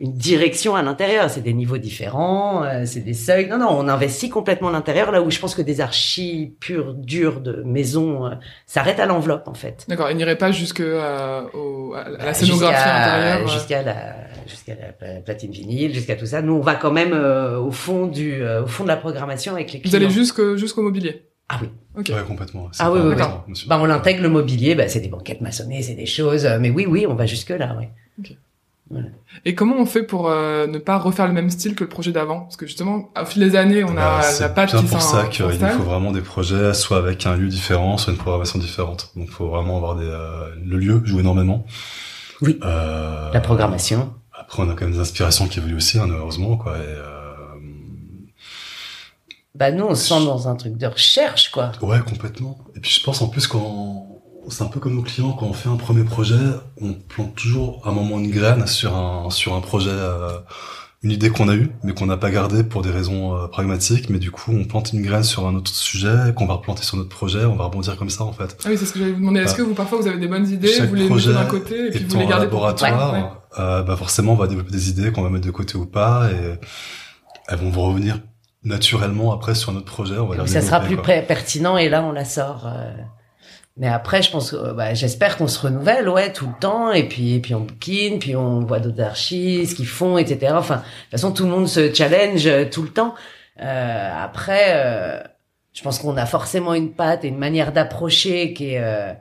une direction à l'intérieur. C'est des niveaux différents, euh, c'est des seuils. Non, non, on investit complètement l'intérieur là où je pense que des archis purs, durs de maison euh, s'arrêtent à l'enveloppe en fait. D'accord, il n'irait pas jusque euh, au, à la Bah, scénographie jusqu'à- intérieure. euh. Jusqu'à la, jusqu'à la pla- platine vinyle, jusqu'à tout ça. Nous, on va quand même euh, au fond du, euh, au fond de la programmation avec les Vous clients. allez jusqu'au jusqu'au mobilier? Ah oui. Ok. Ouais, complètement. C'est Ah oui, oui, oui. D'accord, monsieur. Bah, on intègre le mobilier. Bah, c'est des banquettes maçonnées, c'est des choses. euh, Mais oui, oui, on va jusque là. Oui. Et comment on fait pour euh, ne pas refaire le même style que le projet d'avant? Parce que justement, au fil des années, on a Bah, la c'est patte bien qui pour s'in- ça qu'il faut vraiment des projets, soit avec un lieu différent, soit une programmation différente. Donc, il faut vraiment avoir des, euh, le lieu joue énormément. Oui. Euh, La programmation. Après, on a quand même des inspirations qui évoluent aussi, hein, heureusement, quoi. Et, euh, Bah, nous, on se sent dans un truc de recherche, quoi. Ouais, complètement. Et puis je pense en plus quand c'est un peu comme nos clients quand on fait un premier projet, on plante toujours à un moment une graine sur un sur un projet, euh, une idée qu'on a eue mais qu'on n'a pas gardée pour des raisons euh, pragmatiques. Mais du coup, on plante une graine sur un autre sujet qu'on va replanter sur notre projet. On va rebondir comme ça en fait. Ah oui, c'est ce que j'allais vous demander. Est-ce Ah. que vous parfois vous avez des bonnes idées, vous les mettez d'un côté et puis vous les gardez pour laboratoire, Ouais, ouais. euh, bah forcément, on va développer des idées qu'on va mettre de côté ou pas et elles vont revenir naturellement après sur notre projet. On va les ça sera plus quoi. pertinent et là, on la sort. euh. Mais après, je pense, que, euh, bah, j'espère qu'on se renouvelle, ouais, tout le temps. Et puis, et puis on bouquine, puis on voit d'autres archis, ce qu'ils font, etc. Enfin, de toute façon, tout le monde se challenge euh, tout le temps. Euh, après, euh, je pense qu'on a forcément une patte et une manière d'approcher qui est. euh,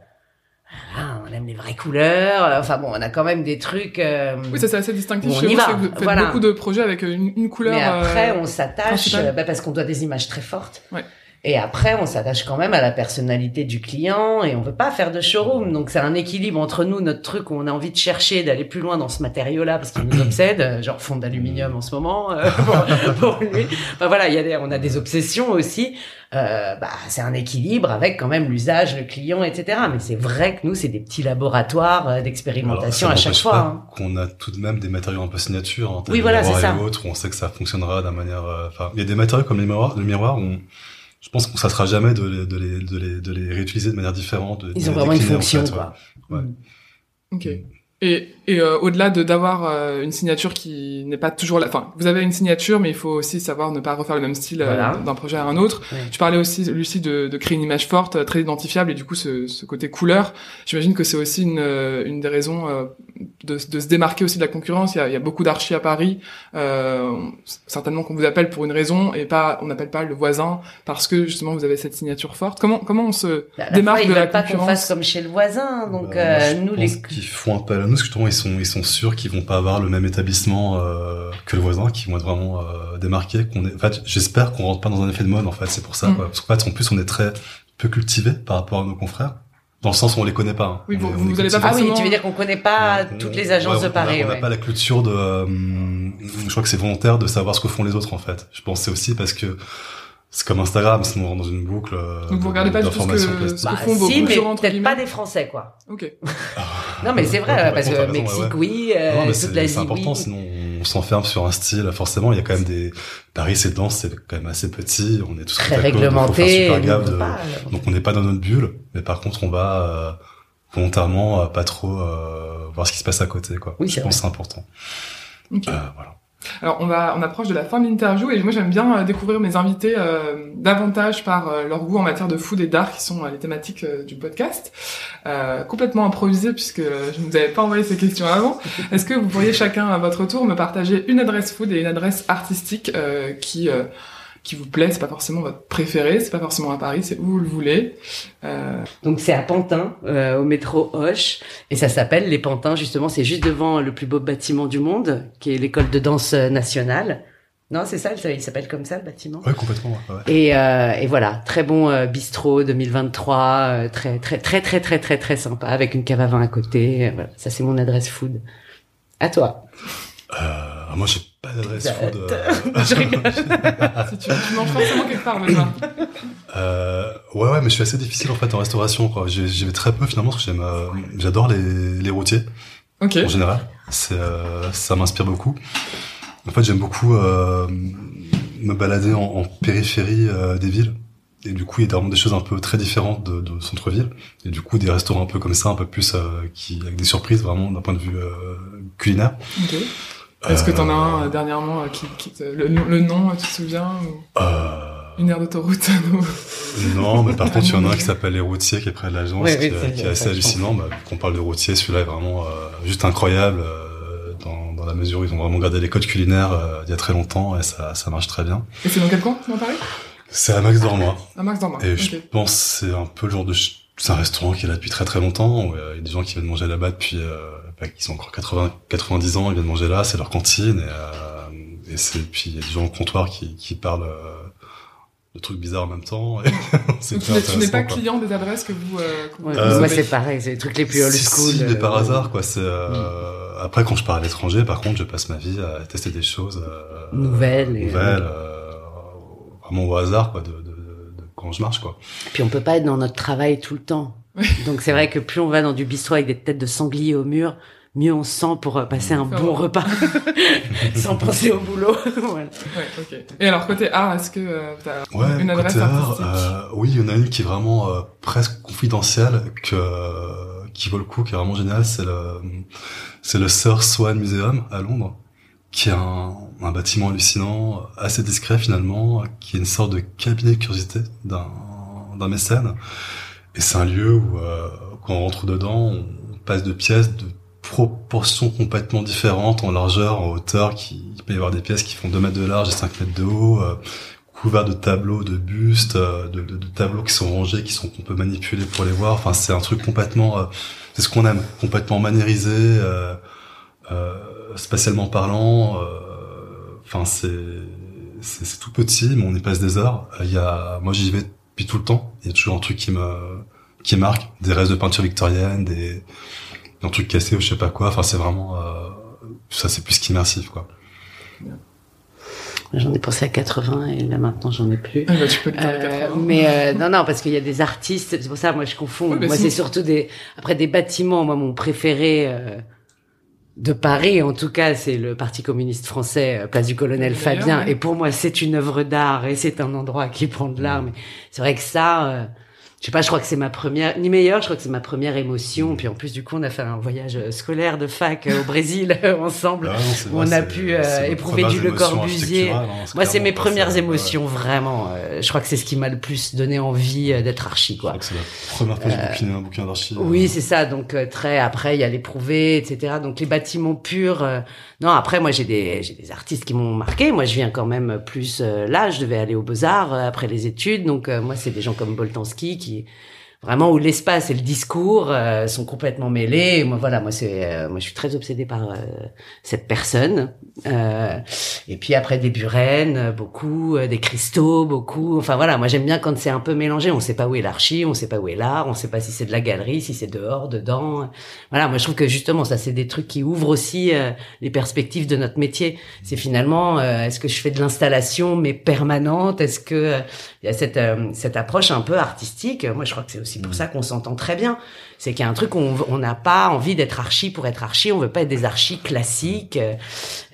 voilà, on aime les vraies couleurs. Enfin bon, on a quand même des trucs. euh, Oui, ça c'est assez distinctif On chez y vous, va, vous faites voilà. beaucoup de projets avec une, une couleur. Mais après, on s'attache, bah, parce qu'on doit des images très fortes. Ouais. Et après, on s'attache quand même à la personnalité du client et on veut pas faire de showroom. Donc, c'est un équilibre entre nous, notre truc où on a envie de chercher, d'aller plus loin dans ce matériau-là parce qu'il nous obsède, euh, genre fond d'aluminium en ce moment, euh, pour, pour lui. Enfin, voilà, il y a des, on a des obsessions aussi. Euh, bah, c'est un équilibre avec quand même l'usage, le client, etc. Mais c'est vrai que nous, c'est des petits laboratoires euh, d'expérimentation à chaque fois. hein. Qu'on a tout de même des matériaux un peu signature. Hein, Oui, voilà, c'est ça. Autres, on sait que ça fonctionnera d'un manière. euh, Enfin, il y a des matériaux comme les miroirs, le miroir. Où je pense qu'on ça sera jamais de les, de les, de les, de les réutiliser de manière différente. de- Ils ont vraiment une décliner, en fonction, fait, quoi. Ouais. Mm. Ok. Et, et euh, au-delà de d'avoir euh, une signature qui n'est pas toujours la, enfin, vous avez une signature, mais il faut aussi savoir ne pas refaire le même style euh, Voilà. d'un projet à un autre. Tu parlais aussi, Lucie, de, de créer une image forte, euh, très identifiable, et du coup, ce, ce côté couleur. J'imagine que c'est aussi une, euh, une des raisons euh, de, de se démarquer aussi de la concurrence. Il y a, il y a beaucoup d'archis à Paris. Euh, certainement qu'on vous appelle pour une raison et pas, on n'appelle pas le voisin parce que justement vous avez cette signature forte. Comment comment on se Bah, démarque fois, de la veulent pas qu'on concurrence fasse comme chez le voisin, donc Bah, euh, moi, je nous pense les. qu'ils font appel à nous, parce que sont, ils sont sûrs qu'ils vont pas avoir le même établissement euh, que le voisin, qui vont être vraiment euh, démarqués. Qu'on est... En fait, j'espère qu'on rentre pas dans un effet de mode. En fait, c'est pour ça. Mm. Quoi. Parce qu'en fait, en plus, on est très peu cultivé par rapport à nos confrères, dans le sens où on les connaît pas. hein. Oui, On vous- est- on vous allez pas. Ah oui, tu veux dire qu'on connaît pas On- toutes les agences ouais, de Paris, On n'a ouais. pas la culture de. euh, je crois que c'est volontaire de savoir ce que font les autres en fait. Je pense que c'est aussi parce que c'est comme Instagram, sinon on rentre dans une boucle. euh, Donc vous regardez pas du tout ce d'informations que- ce que Bah, font vos si, mais peut-être pas des Français, quoi. Ok. Non, mais c'est vrai, Ouais, parce que Mexique, oui, euh, toute c'est l'Asie, c'est important, oui. sinon on s'enferme sur un style. Forcément, il y a quand même des Paris, c'est dense, c'est quand même assez petit. On est tous Très à côte, donc on peut de- pas, Donc on n'est pas dans notre bulle, mais par contre on va euh, volontairement euh, pas trop euh, voir ce qui se passe à côté. Quoi. Oui, Je c'est pense que c'est important. Ok. Euh, voilà. Alors on va, on approche de la fin de l'interview et moi j'aime bien euh, découvrir mes invités euh, davantage par euh, leur goût en matière de food et d'art qui sont euh, les thématiques du podcast. Euh, complètement improvisé puisque je ne vous avais pas envoyé ces questions avant. Est-ce que vous pourriez chacun à votre tour me partager une adresse food et une adresse artistique euh, qui euh, qui vous plaît C'est pas forcément votre préféré, c'est pas forcément à Paris, c'est où vous le voulez. Euh, Donc c'est à Pantin, euh, au métro Hoche, et ça s'appelle Les Pantins, justement, c'est juste devant le plus beau bâtiment du monde, qui est l'école de danse euh, nationale. Non, c'est ça, il s'appelle comme ça, le bâtiment? Ouais, complètement. ouais. Et, euh, et voilà, très bon euh, bistrot 2023, euh, très très très très très très très sympa, avec une cave à vin à côté. voilà. Ça c'est mon adresse food. À toi. Euh, moi, j'ai pas d'adresse Bah, food. euh, Je rigole. si tu, tu manges forcément quelque part, Benoît. Euh, ouais, ouais, mais je suis assez difficile en fait en restauration. Quoi. J'y j'y vais très peu finalement parce que j'aime, euh, j'adore les, les routiers en général. C'est, euh, ça m'inspire beaucoup. En fait, j'aime beaucoup euh, me balader en, en périphérie euh, des villes. Et du coup, il y a vraiment des choses un peu très différentes de, de centre-ville. Et du coup, des restaurants un peu comme ça, un peu plus euh, qui avec des surprises vraiment d'un point de vue euh, culinaire. Ok. Est-ce que t'en as un euh, dernièrement euh, qui, qui te- le, le nom, tu te souviens ou Euh, Une aire d'autoroute non, mais par contre, il y en a un qui s'appelle Les Routiers, qui est près de l'agence, Oui, oui, qui, qui est assez hallucinant. Bah, vu qu'on parle de routier, celui-là est vraiment euh, juste incroyable, euh, dans, dans la mesure où ils ont vraiment gardé les codes culinaires euh, il y a très longtemps, et ça, ça marche très bien. Et c'est dans quel coin tu m'en parlais C'est à Max Dormois. À Max Dormois. Et je pense que c'est un peu le genre de... C'est un restaurant qui est là depuis très très longtemps, où euh, il y a des gens qui viennent manger là-bas depuis... Euh, bah, qui sont encore 80, 90 ans, ils viennent manger là, c'est leur cantine, et, euh, et c'est puis il y a des gens au comptoir qui, qui parlent euh, de trucs bizarres en même temps. et c'est Donc tu n'es- tu n'es pas quoi. client des adresses que vous... Euh, que vous- Ouais, moi, c'est pareil, c'est les trucs les plus old school. si, mais par euh, hasard, quoi. C'est euh, après quand je pars à l'étranger, par contre, je passe ma vie à tester des choses euh, Nouvelles et- nouvelles, euh, vraiment au hasard, quoi, de, de, de- de quand je marche, quoi. Puis on peut pas être dans notre travail tout le temps. Donc c'est vrai que plus on va dans du bistrot avec des têtes de sanglier au mur, mieux on se sent pour euh, passer un bon repas sans penser au boulot. Voilà. Ouais, ok. Et alors côté art, est-ce que euh, t'as Ouais, une adresse côté art, artistique euh, oui, il y en a une qui est vraiment euh, presque confidentielle, que qui vaut le coup, qui est vraiment géniale. C'est le c'est le Sir Swan Museum à Londres, qui est un, un bâtiment hallucinant, assez discret finalement, qui est une sorte de cabinet de curiosité d'un d'un mécène. Et c'est un lieu où euh, quand on rentre dedans, on passe de pièces de proportions complètement différentes en largeur, en hauteur, qui il peut y avoir des pièces qui font 2 mètres de large et 5 mètres de haut, euh, couverts de tableaux, de bustes, euh, de, de- tableaux qui sont rangés, qui sont qu'on peut manipuler pour les voir. Enfin, c'est un truc complètement, euh, c'est ce qu'on aime, complètement maniérisé, euh, euh, spatialement parlant. Enfin, c'est c'est tout petit, mais on y passe des heures. Il y a, moi, j'y vais depuis tout le temps. Il y a toujours un truc qui me qui marque, des restes de peinture victorienne, des un truc cassé ou je sais pas quoi. Enfin, c'est vraiment euh, ça, c'est plus qu'immersif, quoi. J'en ai pensé à 80 et là maintenant j'en ai plus. Ah, bah, tu peux le faire à Euh, 80. mais euh, non non parce qu'il y a des artistes c'est pour ça moi je confonds Ouais, mais moi c'est surtout des après des bâtiments moi mon préféré euh, de Paris en tout cas c'est le Parti communiste français euh, place du colonel Fabien. et pour moi c'est une œuvre d'art et c'est un endroit qui prend de l'art mais c'est vrai que ça euh, je sais pas, je crois que c'est ma première, ni meilleure, je crois que c'est ma première émotion. Puis en plus, du coup, on a fait un voyage euh, scolaire de fac euh, au Brésil euh, ensemble. Ah non, où vrai, on a pu, euh, éprouver du Le Corbusier. hein, Moi, c'est mes premières ça, ouais. émotions, vraiment. Euh, je crois que c'est ce qui m'a le plus donné envie d'être archi, quoi. c'est la première fois que j'ai bouquiné un bouquin d'archives. Oui, c'est ça. Donc très après, il y a l'éprouvé, etc. Donc les bâtiments purs. euh, non, après moi j'ai des j'ai des artistes qui m'ont marqué. Moi je viens quand même plus là. Je devais aller aux beaux arts après les études. Donc moi c'est des gens comme Boltanski qui vraiment où l'espace et le discours euh, sont complètement mêlés. Moi voilà, moi c'est euh, moi je suis très obsédée par euh, cette personne. Euh, et puis après des Buren, euh, beaucoup, euh, des cristaux, beaucoup. Enfin voilà, moi j'aime bien quand c'est un peu mélangé. On sait pas où est l'archi, on sait pas où est l'art, on sait pas si c'est de la galerie, si c'est dehors, dedans. Voilà, moi je trouve que justement ça c'est des trucs qui ouvrent aussi les perspectives de notre métier. C'est finalement est-ce que je fais de l'installation mais permanente? Est-ce que il y a cette euh, cette approche un peu artistique Moi je crois que c'est aussi pour ça qu'on s'entend très bien. C'est qu'il y a un truc où on on n'a pas envie d'être archi pour être archi, on veut pas être des archis classiques. euh,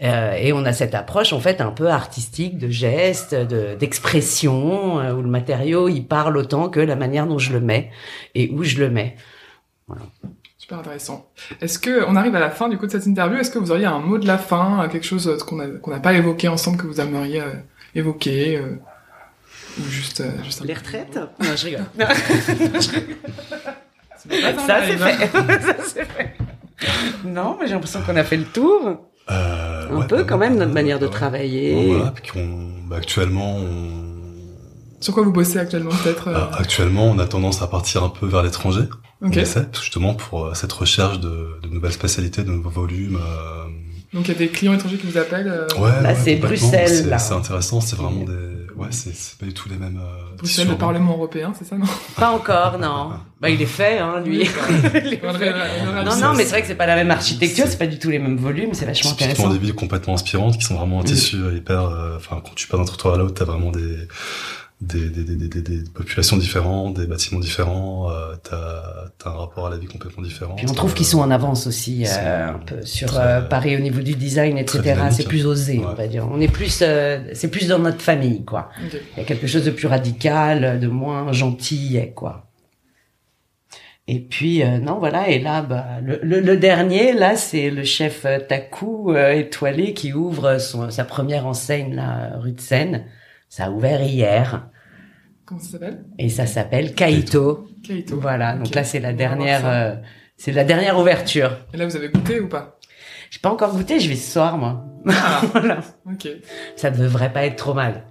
euh, et on a cette approche en fait un peu artistique de gestes, de d'expression euh, où le matériau il parle autant que la manière dont je le mets et où je le mets. Super intéressant. Est-ce que on arrive à la fin du coup de cette interview Est-ce que vous auriez un mot de la fin, quelque chose qu'on a qu'on n'a pas évoqué ensemble que vous aimeriez euh, évoquer euh, ou juste euh, juste un Les retraites Non, je rigole. C'est pas Ça c'est fait. Ça c'est fait. Non, mais j'ai l'impression qu'on a fait le tour. Euh, Un ouais, peu bah, quand même notre ouais, manière de ouais. travailler. Voilà, puis bah, actuellement, on, Sur quoi vous bossez actuellement peut-être euh, bah, actuellement, on a tendance à partir un peu vers l'étranger. Ok. On essaie, justement, pour euh, cette recherche de, de nouvelles spécialités, de nouveaux volumes. euh, Donc il y a des clients étrangers qui vous appellent. euh, Ouais, c'est. Bruxelles. C'est intéressant, c'est vraiment des, ouais, c'est, pas du tout les mêmes, euh, Bruxelles, le. Parlement européen, c'est ça non? Pas encore, non. Bah il est fait, hein, lui. Oui, bah, Il est fait. on aurait Non, non, mais c'est vrai que c'est pas la même architecture, c'est pas du tout les mêmes volumes, c'est vachement Typiquement intéressant. des villes complètement inspirantes qui sont vraiment un Mm. tissu hyper, euh, enfin, quand tu passes d'un trottoir à l'autre, t'as vraiment des, des, des, des, des, des, des populations différentes, des bâtiments différents, euh, t'as, t'as un rapport à la vie complètement différent. Puis on trouve qu'ils sont en avance aussi euh, un peu sur très- euh, Paris au niveau du design, etc. C'est plus osé, on va dire. On est plus, euh, c'est plus dans notre famille, quoi. Il y a quelque chose de plus radical, de moins gentil, quoi. Et puis euh, non voilà et là bah, le, le, dernier là c'est le chef euh, Taku euh, étoilé qui ouvre son, sa première enseigne là rue de Seine. Ça a ouvert hier. Comment ça s'appelle? Et ça s'appelle Kaito. Kaito. Voilà donc là c'est la dernière c'est la dernière ouverture. Et là vous avez goûté ou pas? J'ai pas encore goûté, je vais ce soir moi. Ah. voilà. Ok. Ça devrait pas être trop mal.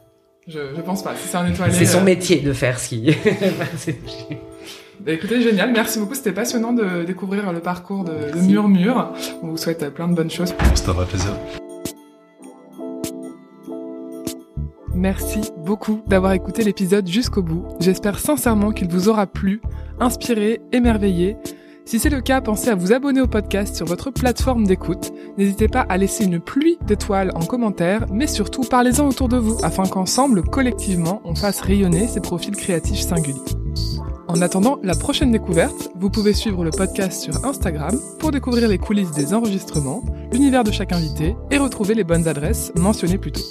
Je, je pense pas. Si c'est un étoilé. C'est son métier de faire ski. Bah, écoutez, génial, merci beaucoup, c'était passionnant de découvrir le parcours de, de Murmure. On vous souhaite plein de bonnes choses. C'était un vrai plaisir. Merci beaucoup d'avoir écouté l'épisode jusqu'au bout. J'espère sincèrement qu'il vous aura plu, inspiré, émerveillé. Si c'est le cas, pensez à vous abonner au podcast sur votre plateforme d'écoute. N'hésitez pas à laisser une pluie d'étoiles en commentaire, mais surtout parlez-en autour de vous afin qu'ensemble, collectivement, on fasse rayonner ces profils créatifs singuliers. En attendant la prochaine découverte, vous pouvez suivre le podcast sur Instagram pour découvrir les coulisses des enregistrements, l'univers de chaque invité et retrouver les bonnes adresses mentionnées plus tôt.